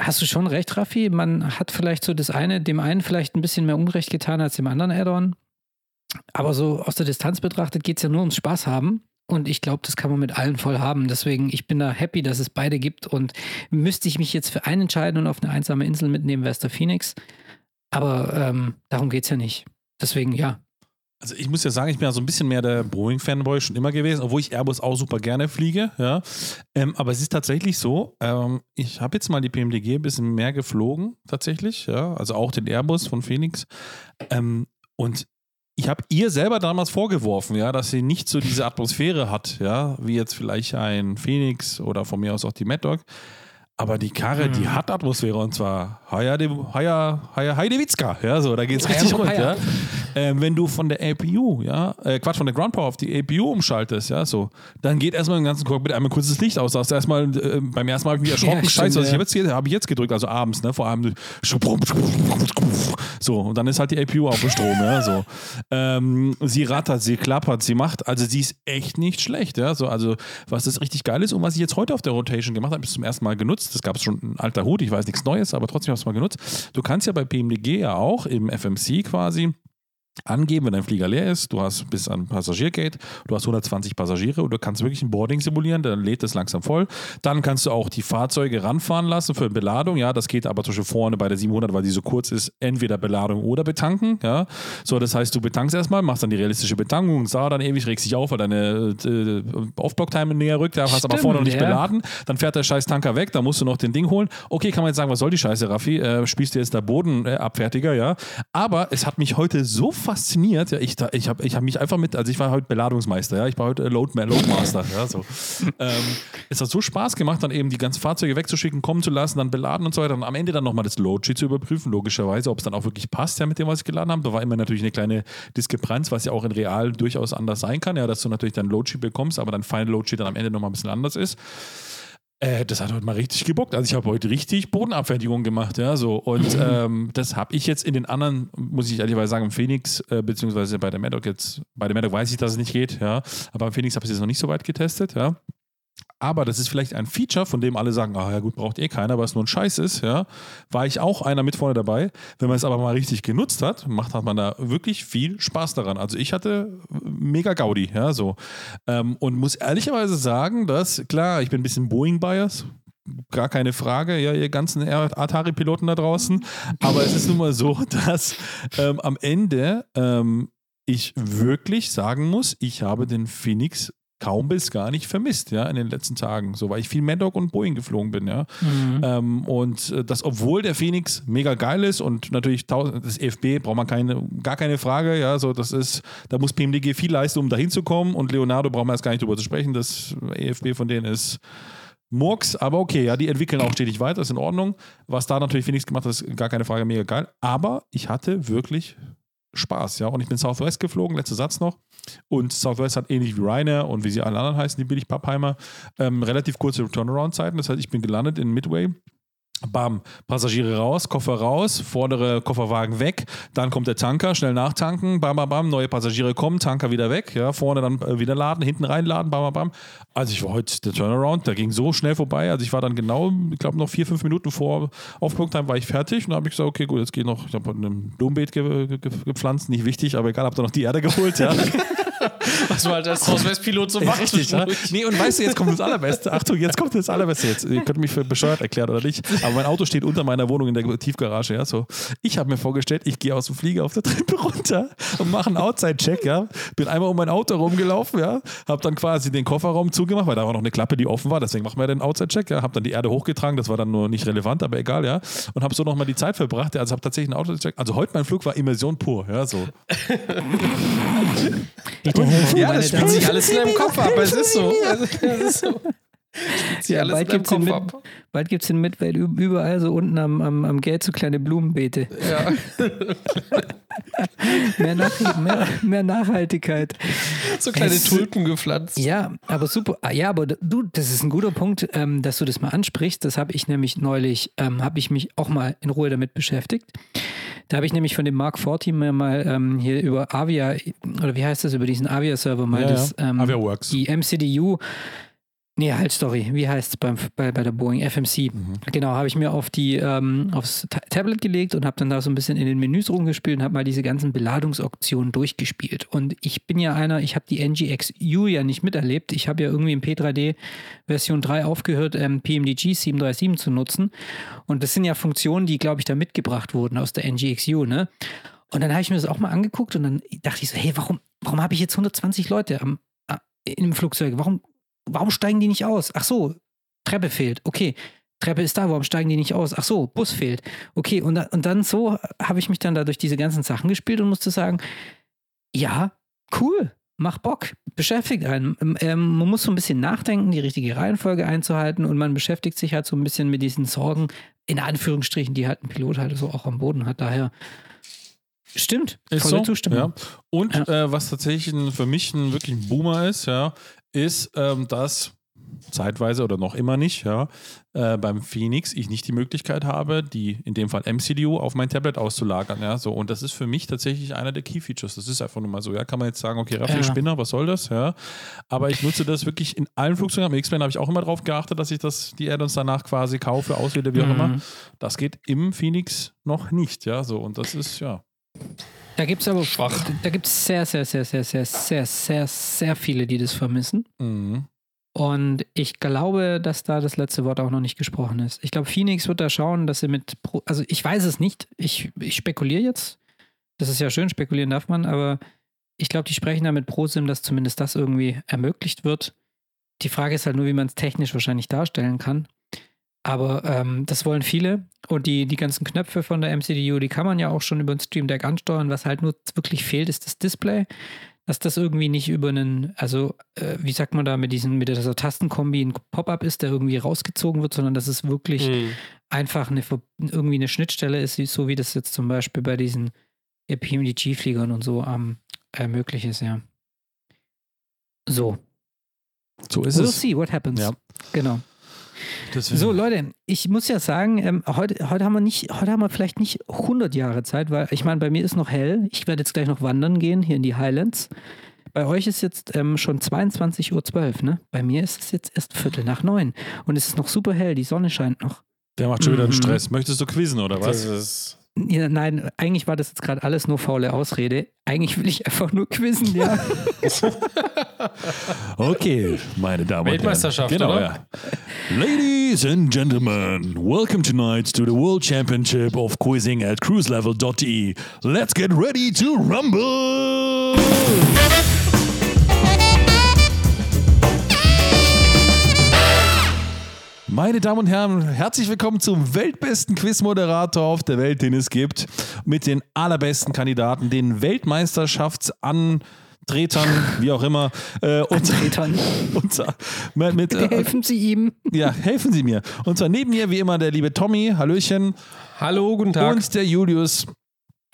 hast du schon recht, Raffi. Man hat vielleicht so das eine, dem einen vielleicht ein bisschen mehr Unrecht getan als dem anderen Add-on. Aber so aus der Distanz betrachtet geht es ja nur ums Spaß haben. Und ich glaube, das kann man mit allen voll haben. Deswegen, ich bin da happy, dass es beide gibt. Und müsste ich mich jetzt für einen entscheiden und auf eine einsame Insel mitnehmen, wäre es der Phoenix. Aber ähm, darum geht es ja nicht. Deswegen, ja. Also ich muss ja sagen, ich bin ja so ein bisschen mehr der Boeing-Fanboy schon immer gewesen, obwohl ich Airbus auch super gerne fliege. Ja. Ähm, aber es ist tatsächlich so, ähm, ich habe jetzt mal die PMDG ein bisschen mehr geflogen, tatsächlich. Ja. Also auch den Airbus von Phoenix. Ähm, und ich habe ihr selber damals vorgeworfen, ja, dass sie nicht so diese Atmosphäre hat, ja, wie jetzt vielleicht ein Phoenix oder von mir aus auch die Mad Dog. Aber die Karre, die hat Atmosphäre und zwar Haya Heidewitzka, ja, so, da geht's richtig rund, ja. Ähm, wenn du von der APU, ja, äh, Quatsch, von der Ground Power auf die APU umschaltest, ja, so, dann geht erstmal im ganzen Cockpit einmal kurzes Licht aus. Sagst du erstmal, äh, beim ersten Mal habe ich mich erschrocken, Ja, scheiße, was ich ja. habe jetzt, hab ich jetzt gedrückt, also abends, ne, vor allem so, und dann ist halt die APU auf dem Strom, ja, so. Ähm, sie rattert, sie klappert, sie macht, also sie ist echt nicht schlecht, ja, so, also was das richtig geil ist und was ich jetzt heute auf der Rotation gemacht habe, ist zum ersten Mal genutzt, das gab es schon ein alter Hut, ich weiß nichts Neues, aber trotzdem habe ich es mal genutzt. Du kannst ja bei PMDG ja auch im FMC quasi angeben, wenn dein Flieger leer ist, du hast bis an Passagiergate, du hast 120 Passagiere und du kannst wirklich ein Boarding simulieren, dann lädt es langsam voll. Dann kannst du auch die Fahrzeuge ranfahren lassen für Beladung, ja, das geht aber Beispiel vorne bei der 700, weil die so kurz ist, entweder Beladung oder betanken, ja. So, das heißt, du betankst erstmal, machst dann die realistische Betankung, sah dann ewig, regst dich auf, weil deine äh, Off-Block-Time näher rückt, da hast aber Stimmt, vorne noch nicht ja. beladen, dann fährt der scheiß Tanker weg, dann musst du noch den Ding holen. Okay, kann man jetzt sagen, was soll die Scheiße, Raffi? Äh, spielst du jetzt da Bodenabfertiger, ja? Aber es hat mich heute so fasziniert, ja, ich, ich habe ich hab mich einfach mit, also ich war heute Beladungsmeister, ja, ich war heute Load, Loadmaster, ja, so. ähm, es hat so Spaß gemacht, dann eben die ganzen Fahrzeuge wegzuschicken, kommen zu lassen, dann beladen und so weiter und am Ende dann nochmal das Loadsheet zu überprüfen, logischerweise, ob es dann auch wirklich passt, ja, mit dem, was ich geladen habe. Da war immer natürlich eine kleine Diskrepanz, was ja auch in real durchaus anders sein kann, ja, dass du natürlich dein Loadsheet bekommst, aber dein Final Loadsheet dann am Ende nochmal ein bisschen anders ist. Äh, das hat heute mal richtig gebockt. Also ich habe heute richtig Bodenabfertigung gemacht, ja, so. Und ähm, das habe ich jetzt in den anderen, muss ich ehrlicherweise sagen, im Phoenix, äh, beziehungsweise bei der Maddock jetzt, bei der Maddock weiß ich, dass es nicht geht, ja. Aber im Phoenix habe ich es jetzt noch nicht so weit getestet, ja. Aber das ist vielleicht ein Feature, von dem alle sagen, ah ja gut, braucht eh keiner, weil es nur ein Scheiß ist, ja. War ich auch einer mit vorne dabei. Wenn man es aber mal richtig genutzt hat, macht hat man da wirklich viel Spaß daran. Also ich hatte mega Gaudi, ja, so. Ähm, und muss ehrlicherweise sagen, dass, klar, ich bin ein bisschen Boeing-Bias, gar keine Frage, ja, ihr ganzen Atari-Piloten da draußen. Aber es ist nun mal so, dass ähm, am Ende ähm, ich wirklich sagen muss, ich habe den Phoenix kaum bis gar nicht vermisst, ja, in den letzten Tagen, so weil ich viel Maddock und Boeing geflogen bin, ja. Ähm, und äh, das, obwohl der Phoenix mega geil ist und natürlich das EFB braucht man keine, gar keine Frage, ja, so das ist, da muss PMDG viel leisten, um da hinzukommen und Leonardo brauchen wir erst gar nicht drüber zu sprechen, das EFB von denen ist Murks, aber okay, ja, die entwickeln auch stetig weiter, ist in Ordnung. Was da natürlich Phoenix gemacht hat, ist gar keine Frage, mega geil. Aber ich hatte wirklich Spaß, ja. Und ich bin Southwest geflogen, letzter Satz noch. Und Southwest hat ähnlich wie Ryanair und wie sie alle anderen heißen, die Billig-Pappheimer, ähm, relativ kurze Turnaround-Zeiten. Das heißt, ich bin gelandet in Midway. Bam, Passagiere raus, Koffer raus, vordere Kofferwagen weg, dann kommt der Tanker, schnell nachtanken, bam, bam, bam, neue Passagiere kommen, Tanker wieder weg, ja, vorne dann äh, wieder laden, hinten reinladen, bam, bam, bam. Also ich war heute der Turnaround, der ging so schnell vorbei, also ich war dann genau, ich glaube noch vier, fünf Minuten vor Aufpunktime war ich fertig und dann habe ich gesagt, okay, gut, jetzt geht noch, ich habe ein Blumenbeet ge ge gepflanzt, nicht wichtig, aber egal, habe da noch die Erde geholt, ja. Was man halt als Southwest-Pilot so macht. Richtig, zwischendurch. Nee, und weißt du, jetzt kommt das Allerbeste. Achtung, jetzt kommt das Allerbeste. Jetzt, ihr könnt mich für bescheuert erklären oder nicht, aber mein Auto steht unter meiner Wohnung in der Tiefgarage. Ja? So, ich habe mir vorgestellt, ich gehe aus dem Flieger auf der Treppe runter und mache einen Outside-Check. Ja? Bin einmal um mein Auto rumgelaufen, ja? habe dann quasi den Kofferraum zugemacht, weil da war noch eine Klappe, die offen war. Deswegen machen wir den Outside-Check. Ja? Habe dann die Erde hochgetragen, das war dann nur nicht relevant, aber egal. ja. Und habe so nochmal die Zeit verbracht. Ja? Also habe tatsächlich einen Outside-Check. Also heute mein Flug war Immersion pur. Ja? So. Ja, das spielt sich alles in deinem Kopf ab. Es ist so. Es ist so. Ja, bald gibt es ab. bald gibt's in Midway üb- überall so unten am, am, am Gate so kleine Blumenbeete. Ja. Mehr, Nach mehr, mehr Nachhaltigkeit. So kleine Es- Tulpen gepflanzt. Ja, aber super. Ah, Ja, aber du, das ist ein guter Punkt, ähm, dass du das mal ansprichst. Das habe ich nämlich neulich, ähm, habe ich mich auch mal in Ruhe damit beschäftigt. Da habe ich nämlich von dem Mark Forti mir mal ähm, hier über Avia, oder wie heißt das, über diesen Avia-Server mal Ja, das, ja. ähm, Aviaworks. die MCDU Nee, halt, sorry. Wie heißt es bei, bei der Boeing? FMC. Mhm. Genau, habe ich mir auf die, ähm, aufs Ta Tablet gelegt und habe dann da so ein bisschen in den Menüs rumgespielt und habe mal diese ganzen Beladungsoptionen durchgespielt. Und ich bin ja einer, ich habe die NGXU ja nicht miterlebt. Ich habe ja irgendwie im P3D Version 3 aufgehört, ähm, PMDG 737 zu nutzen. Und das sind ja Funktionen, die, glaube ich, da mitgebracht wurden aus der NGXU, ne? Und dann habe ich mir das auch mal angeguckt und dann dachte ich so, hey, warum, warum habe ich jetzt 120 Leute am, im Flugzeug? Warum warum steigen die nicht aus? Ach so, Treppe fehlt. Okay, Treppe ist da, warum steigen die nicht aus? Ach so, Bus fehlt. Okay, und, und dann so habe ich mich dann da durch diese ganzen Sachen gespielt und musste sagen, ja, cool, mach Bock, beschäftigt einen. Ähm, ähm, man muss so ein bisschen nachdenken, die richtige Reihenfolge einzuhalten und man beschäftigt sich halt so ein bisschen mit diesen Sorgen, in Anführungsstrichen, die halt ein Pilot halt so auch am Boden hat. Daher stimmt, ist volle so, Zustimmung. Ja. Und Ja. Äh, was tatsächlich ein, für mich ein wirklich ein Boomer ist, ja, ist, ähm, dass zeitweise oder noch immer nicht, ja, äh, beim Phoenix ich nicht die Möglichkeit habe, die in dem Fall MCDU auf mein Tablet auszulagern, ja, so und das ist für mich tatsächlich einer der Key Features. Das ist einfach nur mal so, ja, kann man jetzt sagen, okay, Raffi Ja. Spinner, was soll das, ja, aber ich nutze das wirklich in allen Flugzeugen. Am X-Men habe ich auch immer darauf geachtet, dass ich das, die Add-ons danach quasi kaufe, auswähle, wie auch Mhm. immer. Das geht im Phoenix noch nicht, ja, so und das ist, ja, Da gibt es aber Schwach. Da gibt es sehr, sehr, sehr, sehr, sehr, sehr, sehr, sehr viele, die das vermissen. mhm. Und ich glaube, dass da das letzte Wort auch noch nicht gesprochen ist. Ich glaube, Phoenix wird da schauen, dass sie mit, Pro also ich weiß es nicht, ich, ich spekuliere jetzt. Das ist ja schön, spekulieren darf man, aber ich glaube, die sprechen da mit ProSim, dass zumindest das irgendwie ermöglicht wird. Die Frage ist halt nur, wie man es technisch wahrscheinlich darstellen kann. Aber ähm, das wollen viele. Und die, die ganzen Knöpfe von der MCDU, die kann man ja auch schon über ein Stream Deck ansteuern. Was halt nur wirklich fehlt, ist das Display. Dass das irgendwie nicht über einen, also äh, wie sagt man da, mit diesen, mit dieser Tastenkombi ein Pop-up ist, der irgendwie rausgezogen wird, sondern dass es wirklich Hm. einfach eine, irgendwie eine Schnittstelle ist, so wie das jetzt zum Beispiel bei diesen PMDG-Fliegern und so ähm, äh, möglich ist, ja. So. so ist we'll es. see what happens. Ja. Genau. Deswegen- So, Leute, ich muss ja sagen, ähm, heute, heute haben wir nicht, heute haben wir vielleicht nicht 100 Jahre Zeit, weil ich meine, bei mir ist noch hell. Ich werde jetzt gleich noch wandern gehen, hier in die Highlands. Bei euch ist jetzt ähm, schon 22.12 Uhr, ne? Bei mir ist es jetzt erst Viertel nach neun. Und es ist noch super hell, die Sonne scheint noch. Der macht schon wieder einen Mhm. Stress. Möchtest du quizzen oder Das was? ist. Ja, nein, eigentlich war das jetzt gerade alles nur faule Ausrede. Eigentlich will ich einfach nur quizzen, ja. Okay, meine Damen und Herren. Weltmeisterschaft, genau, oder? Ja. Ladies and gentlemen, welcome tonight to the World Championship of Quizzing at cruiselevel.de. Let's get ready to rumble! Meine Damen und Herren, herzlich willkommen zum weltbesten Quizmoderator auf der Welt, den es gibt, mit den allerbesten Kandidaten, den Weltmeisterschaftsan Tretern, wie auch immer. Äh, und, Tretern. und zwar mit, mit, äh, Helfen Sie ihm. ja, helfen Sie mir. Und zwar neben mir, wie immer, der liebe Tommy, Hallöchen, Hallo, guten Tag. und der Julius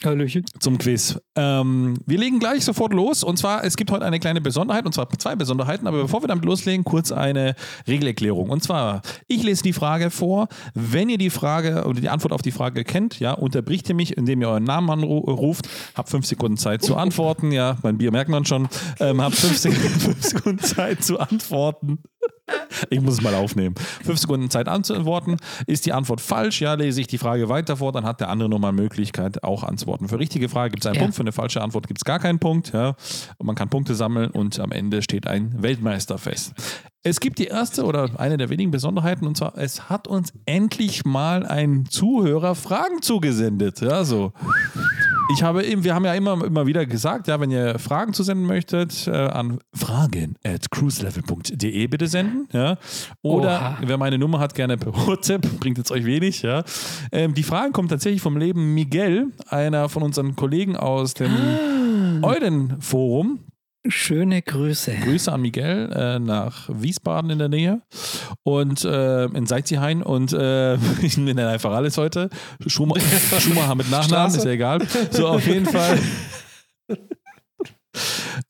Hallöchen. zum Quiz. Ähm, wir legen gleich sofort los. Und zwar, es gibt heute eine kleine Besonderheit, und zwar zwei Besonderheiten. Aber bevor wir damit loslegen, kurz eine Regelerklärung. Und zwar, ich lese die Frage vor. Wenn ihr die Frage oder die Antwort auf die Frage kennt, ja, unterbricht ihr mich, indem ihr euren Namen anruft. Habt fünf Sekunden Zeit zu antworten. Ja, mein Bier merkt man schon. Ähm, habt fünf Sekunden, fünf Sekunden Zeit zu antworten. Ich muss es mal aufnehmen. Fünf Sekunden Zeit anzuantworten. Ist die Antwort falsch? Ja, lese ich die Frage weiter vor, dann hat der andere nochmal Möglichkeit, auch anzuworten. Für richtige Frage gibt es einen Ja. Punkt, für eine falsche Antwort gibt es gar keinen Punkt. Ja. Und man kann Punkte sammeln und am Ende steht ein Weltmeister fest. Es gibt die erste oder eine der wenigen Besonderheiten und zwar, es hat uns endlich mal ein Zuhörer Fragen zugesendet. Ja, so. Ich habe eben, wir haben ja immer, immer wieder gesagt, ja, wenn ihr Fragen zusenden möchtet, äh, an fragen at cruiselevel.de bitte senden. Ja. Oder Oha. wer meine Nummer hat, gerne per WhatsApp, bringt jetzt euch wenig. Ja. Ähm, die Fragen kommen tatsächlich vom Leben Miguel, einer von unseren Kollegen aus dem Eulen-Forum. Schöne Grüße. Grüße an Miguel äh, nach Wiesbaden in der Nähe und äh, in Seitzihain und äh, ich nenne einfach alles heute. Schumacher, Schumacher mit Nachnamen, Straße. ist ja egal. So, auf jeden Fall.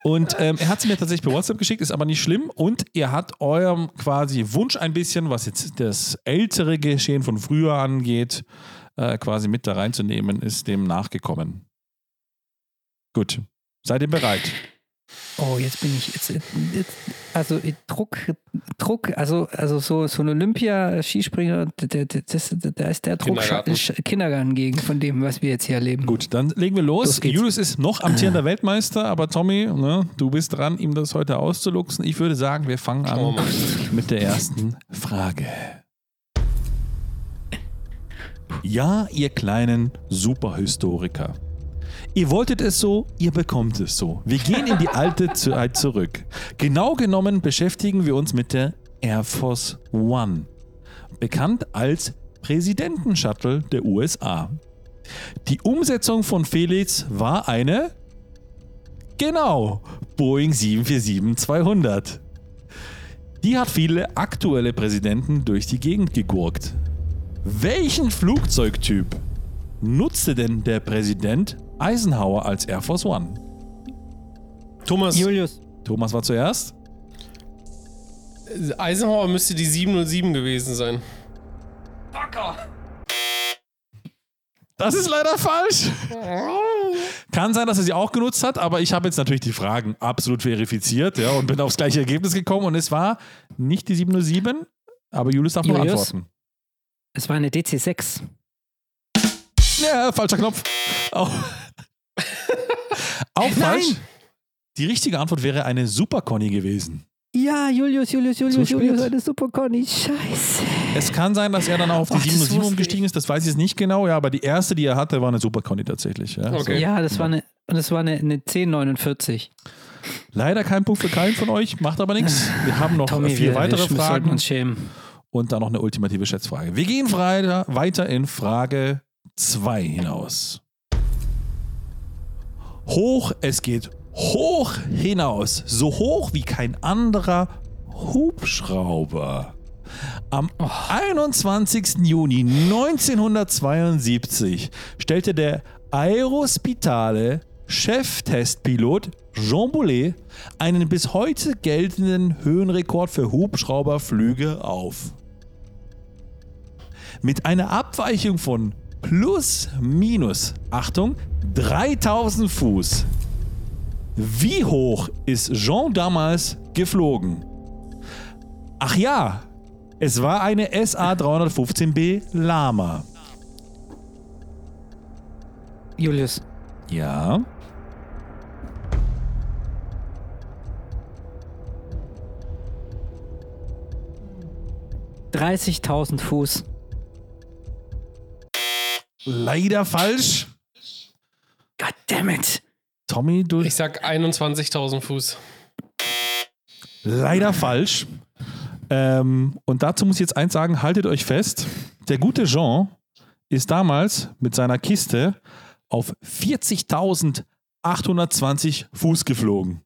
Und ähm, er hat sie mir tatsächlich per WhatsApp geschickt, ist aber nicht schlimm. Und er hat eurem quasi Wunsch ein bisschen, was jetzt das ältere Geschehen von früher angeht, äh, quasi mit da reinzunehmen, ist dem nachgekommen. Gut. Seid ihr bereit? Oh, jetzt bin ich jetzt, jetzt also Druck, Druck, also also so so ein Olympia-Skispringer, der, der, das, da ist der Druck Kindergarten. Kindergarten. Kindergarten gegen von dem, was wir jetzt hier erleben. Gut, dann legen wir los. Los. Julius ist noch amtierender Weltmeister, aber Tommy, ne, du bist dran, ihm das heute auszuluxen. Ich würde sagen, wir fangen an mit der ersten Frage. Ja, ihr kleinen Superhistoriker. Ihr wolltet es so, ihr bekommt es so. Wir gehen in die alte Zeit zurück. Genau genommen beschäftigen wir uns mit der Air Force One, bekannt als Präsidentenshuttle der USA. Die Umsetzung von Felix war eine Genau, Boeing 747-200. Die hat viele aktuelle Präsidenten durch die Gegend gegurkt. Welchen Flugzeugtyp nutzte denn der Präsident Eisenhower als Air Force One? Thomas, Julius, Thomas war zuerst. Eisenhower müsste die 707 gewesen sein. Das ist leider falsch. Kann sein, dass er sie auch genutzt hat, aber ich habe jetzt natürlich die Fragen absolut verifiziert ja, und bin aufs gleiche Ergebnis gekommen und es war nicht die 707, aber Julius darf noch Julius? antworten. es war eine DC-6. Ja, falscher Knopf. Auch, auch falsch. Die richtige Antwort wäre eine Super Conny gewesen. Ja, Julius, Julius, Julius. Julius, eine Super Conny. Scheiße. Es kann sein, dass er dann auch auf die Ach, das 707 wusste umgestiegen ist, das weiß ich jetzt nicht genau, ja, aber die erste, die er hatte, war eine Super Conny tatsächlich. Ja. Okay. Ja, das war eine, und das war eine, eine 1049. Leider kein Punkt für keinen von euch, macht aber nichts. Wir haben noch Tommy, vier wir, weitere wir, Fragen uns schämen. und dann noch eine ultimative Schätzfrage. Wir gehen weiter in Frage 2 hinaus. Hoch, es geht hoch hinaus, so hoch wie kein anderer Hubschrauber. Am 21. Juni 1972 stellte der Aerospitale Cheftestpilot Jean Boulet einen bis heute geltenden Höhenrekord für Hubschrauberflüge auf. Mit einer Abweichung von plus minus, Achtung, 3000 Fuß. Wie hoch ist Jean damals geflogen? Ach ja, es war eine SA-315B Lama. Julius, Ja. dreißigtausend Fuß. Leider falsch. God damn it. Tommy, du Ich sag 21.000 Fuß. leider falsch. Ähm, und dazu muss ich jetzt eins sagen: haltet euch fest. Der gute Jean ist damals mit seiner Kiste auf 40.820 Fuß geflogen.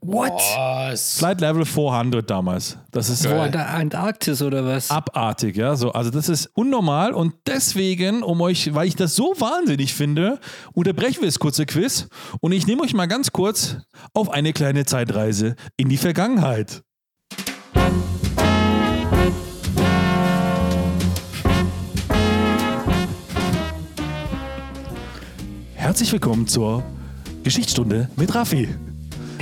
What? Was? Flight Level 400 damals. Das ist Boah, da Antarktis oder was? abartig, ja. So, also das ist unnormal und deswegen, um euch, weil ich das so wahnsinnig finde, unterbrechen wir das kurze Quiz und ich nehme euch mal ganz kurz auf eine kleine Zeitreise in die Vergangenheit. Herzlich willkommen zur Geschichtsstunde mit Raffi.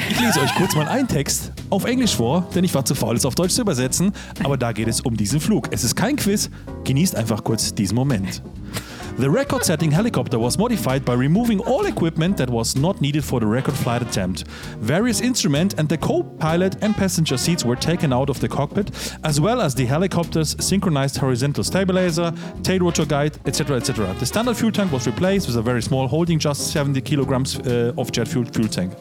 Ich lese euch kurz mal einen Text auf Englisch vor, denn ich war zu faul, es auf Deutsch zu übersetzen. Aber da geht es um diesen Flug. Es ist kein Quiz. Genießt einfach kurz diesen Moment. The record setting helicopter was modified by removing all equipment that was not needed for the record flight attempt. Various instruments and the co pilot and passenger seats were taken out of the cockpit, as well as the helicopter's synchronized horizontal stabilizer, tail rotor guide, etc. etc. The standard fuel tank was replaced with a very small, holding just 70 kilograms uh, of jet fuel fuel tank.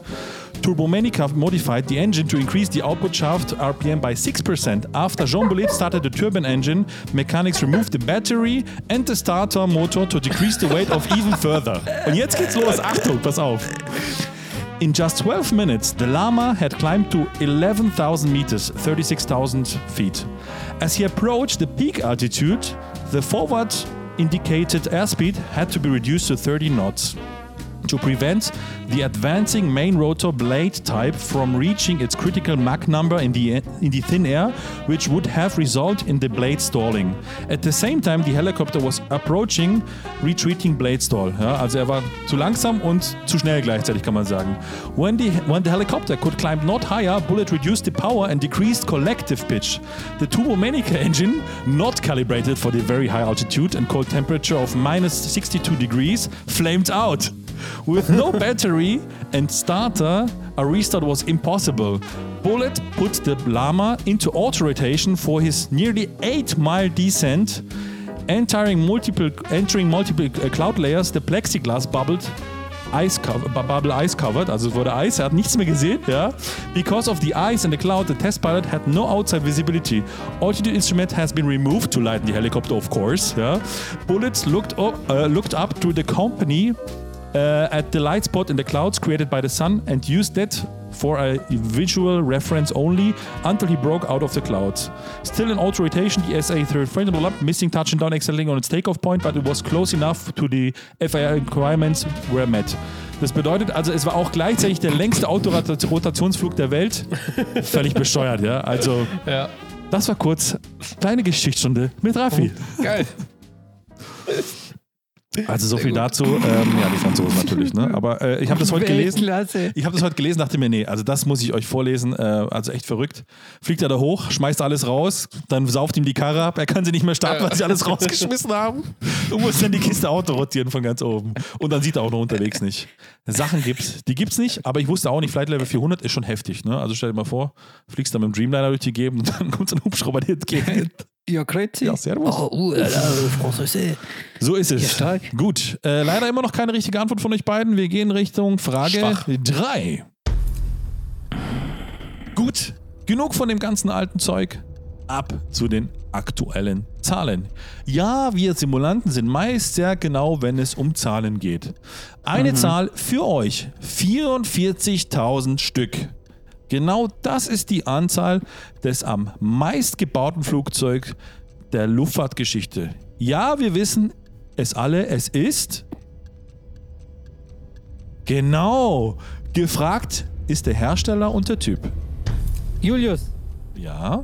Turbomanica modified the engine to increase the output shaft RPM by 6%. After Jean Boulet started the turbine engine, mechanics removed the battery and the starter motor to decrease the weight of even further. Und jetzt geht's los. Achtung, pass auf. In just 12 minutes, the Lama had climbed to 11,000 meters, 36,000 feet. As he approached the peak altitude, the forward indicated airspeed had to be reduced to 30 knots. To prevent the advancing main rotor blade type from reaching its critical Mach number in the in the thin air, which would have resulted in the blade stalling. At the same time, the helicopter was approaching retreating blade stall. Ja, also er war zu langsam und zu schnell gleichzeitig, kann man sagen. When the when the helicopter could climb not higher, Bullet reduced the power and decreased collective pitch. The Turbomanica engine, not calibrated for the very high altitude and cold temperature of minus 62 degrees, flamed out. With no battery and starter, a restart was impossible. Bullet put the Llama into auto rotation for his nearly 8 mile descent. Entering multiple, entering multiple uh, cloud layers, the plexiglass bubbled ice bubble ice covered, also es wurde Eis, er hat nichts mehr gesehen, ja. Because of the ice and the cloud, the test pilot had no outside visibility. Altitude instrument has been removed to lighten the helicopter, of course, ja. Bullets looked up, uh, looked up to the company uh, at the light spot in the clouds created by the sun and used that for a visual reference only until he broke out of the clouds. Still in auto rotation, the SA third frame up, missing touch and down, accelerating on its takeoff point, but it was close enough to the FAA requirements were met. Das bedeutet also, es war auch gleichzeitig der längste Autorotationsflug der Welt. Völlig bescheuert, ja. Also, Ja. das war kurz kleine Geschichtsstunde mit Raffi. Geil. Also so viel dazu. Ähm, ja, die Franzosen natürlich, ne? Aber äh, ich habe das heute gelesen. Weltklasse. Ich habe das heute gelesen, dachte mir, nee, also das muss ich euch vorlesen. Äh, also echt verrückt. Fliegt er da hoch, schmeißt alles raus, dann sauft ihm die Karre ab, er kann sie nicht mehr starten, weil sie alles rausgeschmissen haben. Und muss dann die Kiste Auto rotieren von ganz oben. Und dann sieht er auch noch unterwegs nicht. Sachen gibt's, die gibt's nicht, aber ich wusste auch nicht, Flight Level 400 ist schon heftig, ne? Also stell dir mal vor, fliegst da mit dem Dreamliner durch die Gegend und dann kommt so ein Hubschrauber dir entgegen. Ja, grüezi. Ja, servus. Oh, uh, äh, Französisch. So ist es. Ja. Gut. Äh, leider immer noch keine richtige Antwort von euch beiden. Wir gehen Richtung Frage Schwach. 3. Gut. Genug von dem ganzen alten Zeug. Ab zu den aktuellen Zahlen. Ja, wir Simulanten sind meist sehr genau, wenn es um Zahlen geht. Eine Zahl für euch. 44.000 Stück. Genau das ist die Anzahl des am meist gebauten Flugzeug der Luftfahrtgeschichte. Ja, wir wissen es alle, es ist genau gefragt ist der Hersteller und der Typ. Julius, Ja,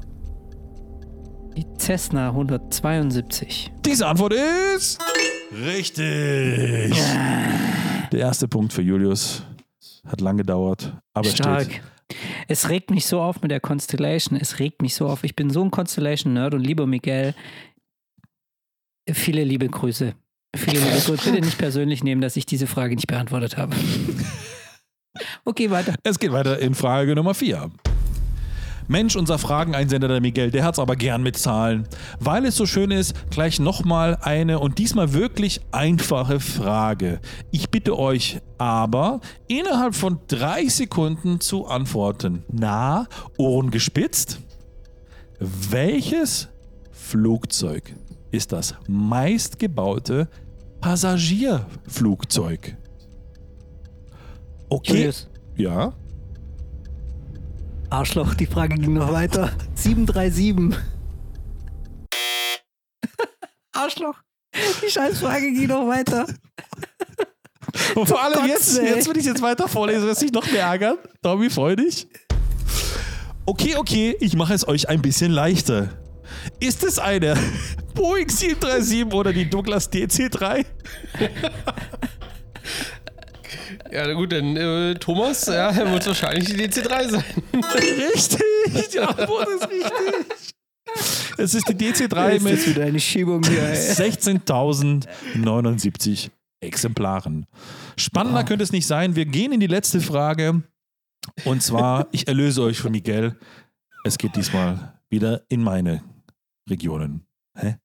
die Cessna 172. diese Antwort ist richtig. Der erste Punkt für Julius hat lang gedauert, aber Stark. steht. Es regt mich so auf mit der Constellation. Es regt mich so auf. Ich bin so ein Constellation-Nerd und lieber Miguel. Viele liebe Grüße. Viele liebe Grüße. Bitte nicht persönlich nehmen, dass ich diese Frage nicht beantwortet habe. Okay, weiter. Es geht weiter in Frage Nummer 4. Mensch, unser Frageneinsender der Miguel, der hat's aber gern mit Zahlen. Weil es so schön ist, gleich nochmal eine und diesmal wirklich einfache Frage. Ich bitte euch aber, innerhalb von drei Sekunden zu antworten. Na, Ohren gespitzt? Welches Flugzeug ist das meistgebaute Passagierflugzeug? Okay. Julius. Ja. Arschloch, die Frage ging noch weiter. 737. Arschloch. Die Scheißfrage ging noch weiter. Und vor allem Gott, jetzt, ey. jetzt will ich jetzt weiter vorlesen, dass sich noch mehr ärgern. Tommy, freu dich. Okay, okay, ich mache es euch ein bisschen leichter. Ist es eine Boeing 737 oder die Douglas DC-3? Ja, gut, dann äh, Thomas, ja, er wird wahrscheinlich die DC3 sein. Richtig, die Antwort ist richtig. Es ist die DC-3 ist das mit wieder eine Schiebung hier, ey. 16.079 Exemplaren. Spannender könnte es nicht sein. Wir gehen in die letzte Frage. Und zwar, ich erlöse euch von Miguel. Es geht diesmal wieder in meine Regionen. Hä?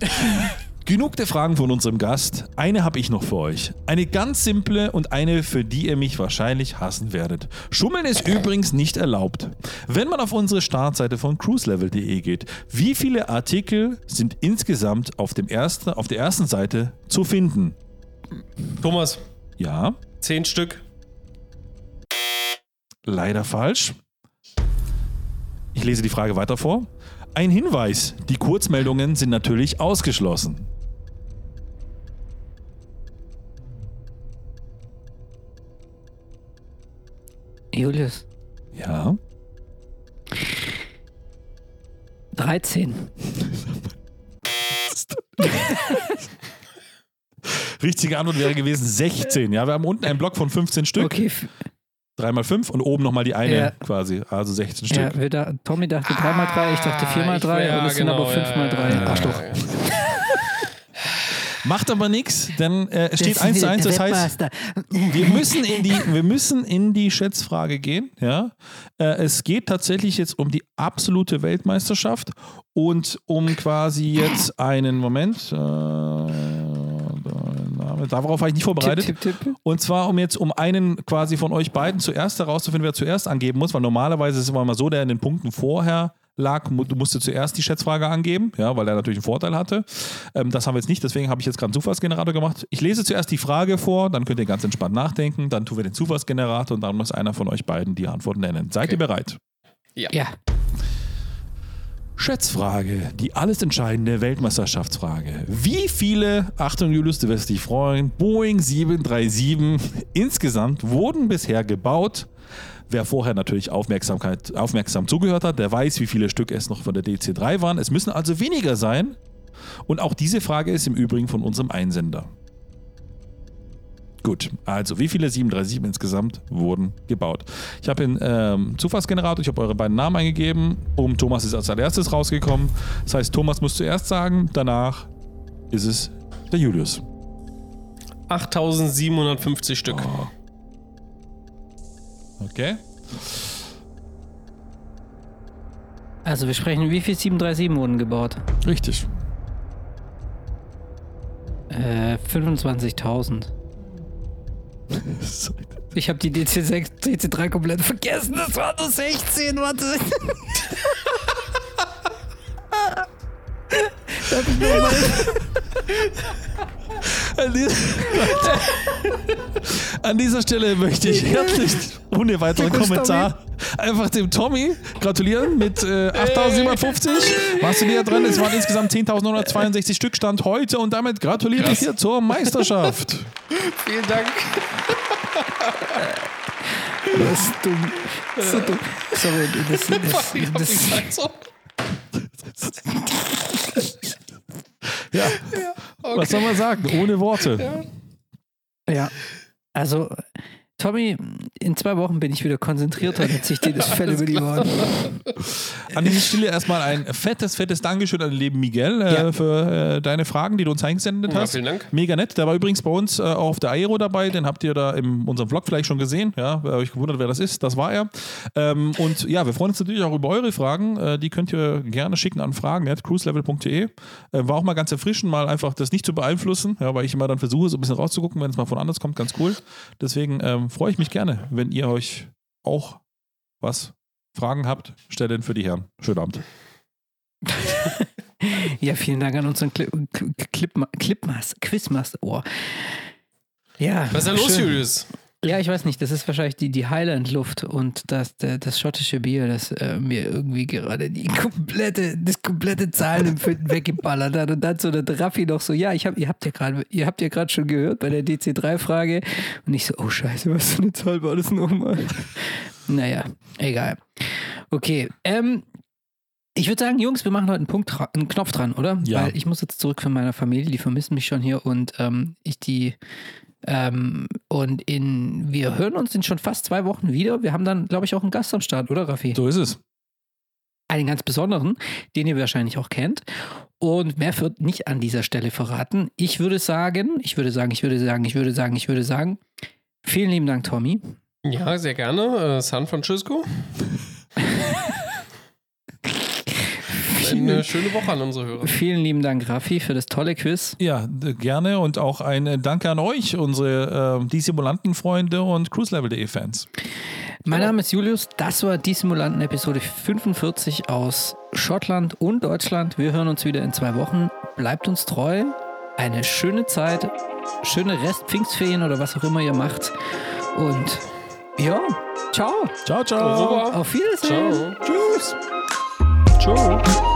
Genug der Fragen von unserem Gast. Eine habe ich noch für euch. Eine ganz simple und eine, für die ihr mich wahrscheinlich hassen werdet. Schummeln ist übrigens nicht erlaubt. Wenn man auf unsere Startseite von cruiselevel.de geht, wie viele Artikel sind insgesamt auf, dem ersten, auf der ersten Seite zu finden? Thomas, Ja, zehn Stück. leider falsch. Ich lese die Frage weiter vor. Ein Hinweis, die Kurzmeldungen sind natürlich ausgeschlossen. Julius. Ja. 13. Richtige Antwort wäre gewesen 16. Ja, wir haben unten einen Block von 15 Stück. Okay, f- 3 mal 5 und oben nochmal die eine Ja. quasi. Also 16 ja, Stück. wir da, Tommy dachte 3 mal 3, ich dachte 4 mal Ah, ich- 3 ja, und es sind aber 5 ja, mal ja, 3. ja, Arschloch. Macht aber nichts, denn äh, es steht 1 zu 1. Das heißt, wir müssen in die, wir müssen in die Schätzfrage gehen. Ja? Äh, es geht tatsächlich jetzt um die absolute Weltmeisterschaft und um quasi jetzt einen Moment. Äh, darauf war ich nicht vorbereitet. Tipp, tipp, tipp. Und zwar, um jetzt um einen quasi von euch beiden zuerst herauszufinden, wer zuerst angeben muss, weil normalerweise ist es immer mal so, der in den Punkten vorher lag, du musst zuerst die Schätzfrage angeben, ja, weil er natürlich einen Vorteil hatte. Ähm, das haben wir jetzt nicht, deswegen habe ich jetzt gerade einen Zufallsgenerator gemacht. Ich lese zuerst die Frage vor, dann könnt ihr ganz entspannt nachdenken, dann tun wir den Zufallsgenerator und dann muss einer von euch beiden die Antwort nennen. Seid Okay. ihr bereit? Ja. Schätzfrage, die alles entscheidende Weltmeisterschaftsfrage. Wie viele, Achtung Julius, du wirst dich freuen, Boeing 737 insgesamt wurden bisher gebaut? Wer vorher natürlich Aufmerksamkeit, aufmerksam zugehört hat, der weiß, wie viele Stück es noch von der DC3 waren. Es müssen also weniger sein. Und auch diese Frage ist im Übrigen von unserem Einsender. Gut, also wie viele 737 insgesamt wurden gebaut? Ich habe den ähm, Zufallsgenerator, ich habe eure beiden Namen eingegeben. Um Thomas ist als allererstes rausgekommen. Das heißt, Thomas muss zuerst sagen, danach ist es der Julius. 8750 Stück. Okay? Also wir sprechen, wie viel 737 wurden gebaut? Richtig. Äh, 25.000. Ich habe die DC6, DC3 komplett vergessen. Das war nur 16, warte. Darf ich noch mal? An, dieser, An dieser Stelle möchte ich herzlich, ohne weiteren Kommentar, einfach dem Tommy gratulieren mit äh, 8.750. Warst du näher dran? Es waren insgesamt 10.962 Stück Stand heute und damit gratuliere ich dir zur Meisterschaft. Vielen Dank. Das ist dumm. So dumm. Sorry, das, das, Ich hab das, gesagt so. Ja, was soll man sagen? Ohne Worte. Ja. Also, Tommy, in zwei Wochen bin ich wieder konzentrierter, dann ziehe ich dir das Fell über die Ohren. An dieser Stelle erstmal ein fettes, fettes Dankeschön an den lieben Miguel äh, Ja. für äh, deine Fragen, die du uns eingesendet Ja, hast. vielen Dank. Mega nett. Der war übrigens bei uns äh, auch auf der Aero dabei. Den habt ihr da in unserem Vlog vielleicht schon gesehen. Ja, wer euch gewundert, wer das ist, das war er. Ähm, und ja, wir freuen uns natürlich auch über eure Fragen. Äh, die könnt ihr gerne schicken an fragen.cruiselevel.de. Äh, war auch mal ganz erfrischend, mal einfach das nicht zu beeinflussen, ja, weil ich immer dann versuche, so ein bisschen rauszugucken, wenn es mal von anders kommt. Ganz cool. Deswegen ähm, freue ich mich gerne, wenn ihr euch auch was Fragen habt, stellen für die Herren. Schönen Abend. Ja, vielen Dank an unseren Clip, Clip, Clipmaster, Quizmaster. Oh. Ja, Was ist da los. Julius? Ja, ich weiß nicht, das ist wahrscheinlich die, die Highland-Luft und das, der, das schottische Bier, das äh, mir irgendwie gerade die komplette, das komplette Zahlenempfinden weggeballert hat. Und dann so der Raffi noch so, ja, ich hab, ihr habt ja gerade, ihr habt ja gerade schon gehört bei der DC3-Frage. Und ich so, oh scheiße, was für eine Zahl war das nochmal? naja, egal. Okay, ähm, ich würde sagen, Jungs, wir machen heute einen, Punkt, dra- einen Knopf dran, oder? Ja. Weil ich muss jetzt zurück von meiner Familie, die vermissen mich schon hier und ähm, ich die ähm, und in, wir hören uns in schon fast zwei Wochen wieder. Wir haben dann, glaube ich, auch einen Gast am Start, oder Raffi? So ist es. Einen ganz besonderen, den ihr wahrscheinlich auch kennt. Und mehr wird nicht an dieser Stelle verraten. Ich würde sagen, ich würde sagen, ich würde sagen, ich würde sagen, ich würde sagen, vielen lieben Dank, Tommy. Ja, sehr gerne. Äh, San Francisco. Eine schöne Woche an unsere Hörer. Vielen lieben Dank, Raffi, für das tolle Quiz. Ja, gerne und auch ein äh, Danke an euch, unsere äh, die Simulanten-Freunde und cruiselevel.de-Fans. Mein Name ist Julius. Das war die Simulanten Episode 45 aus Schottland und Deutschland. Wir hören uns wieder in zwei Wochen. Bleibt uns treu. Eine schöne Zeit. Schöne Rest-Pfingstferien oder was auch immer ihr macht. Und ja, ciao. Ciao, ciao. Auf Wiedersehen. Ciao. Tschüss. Ciao.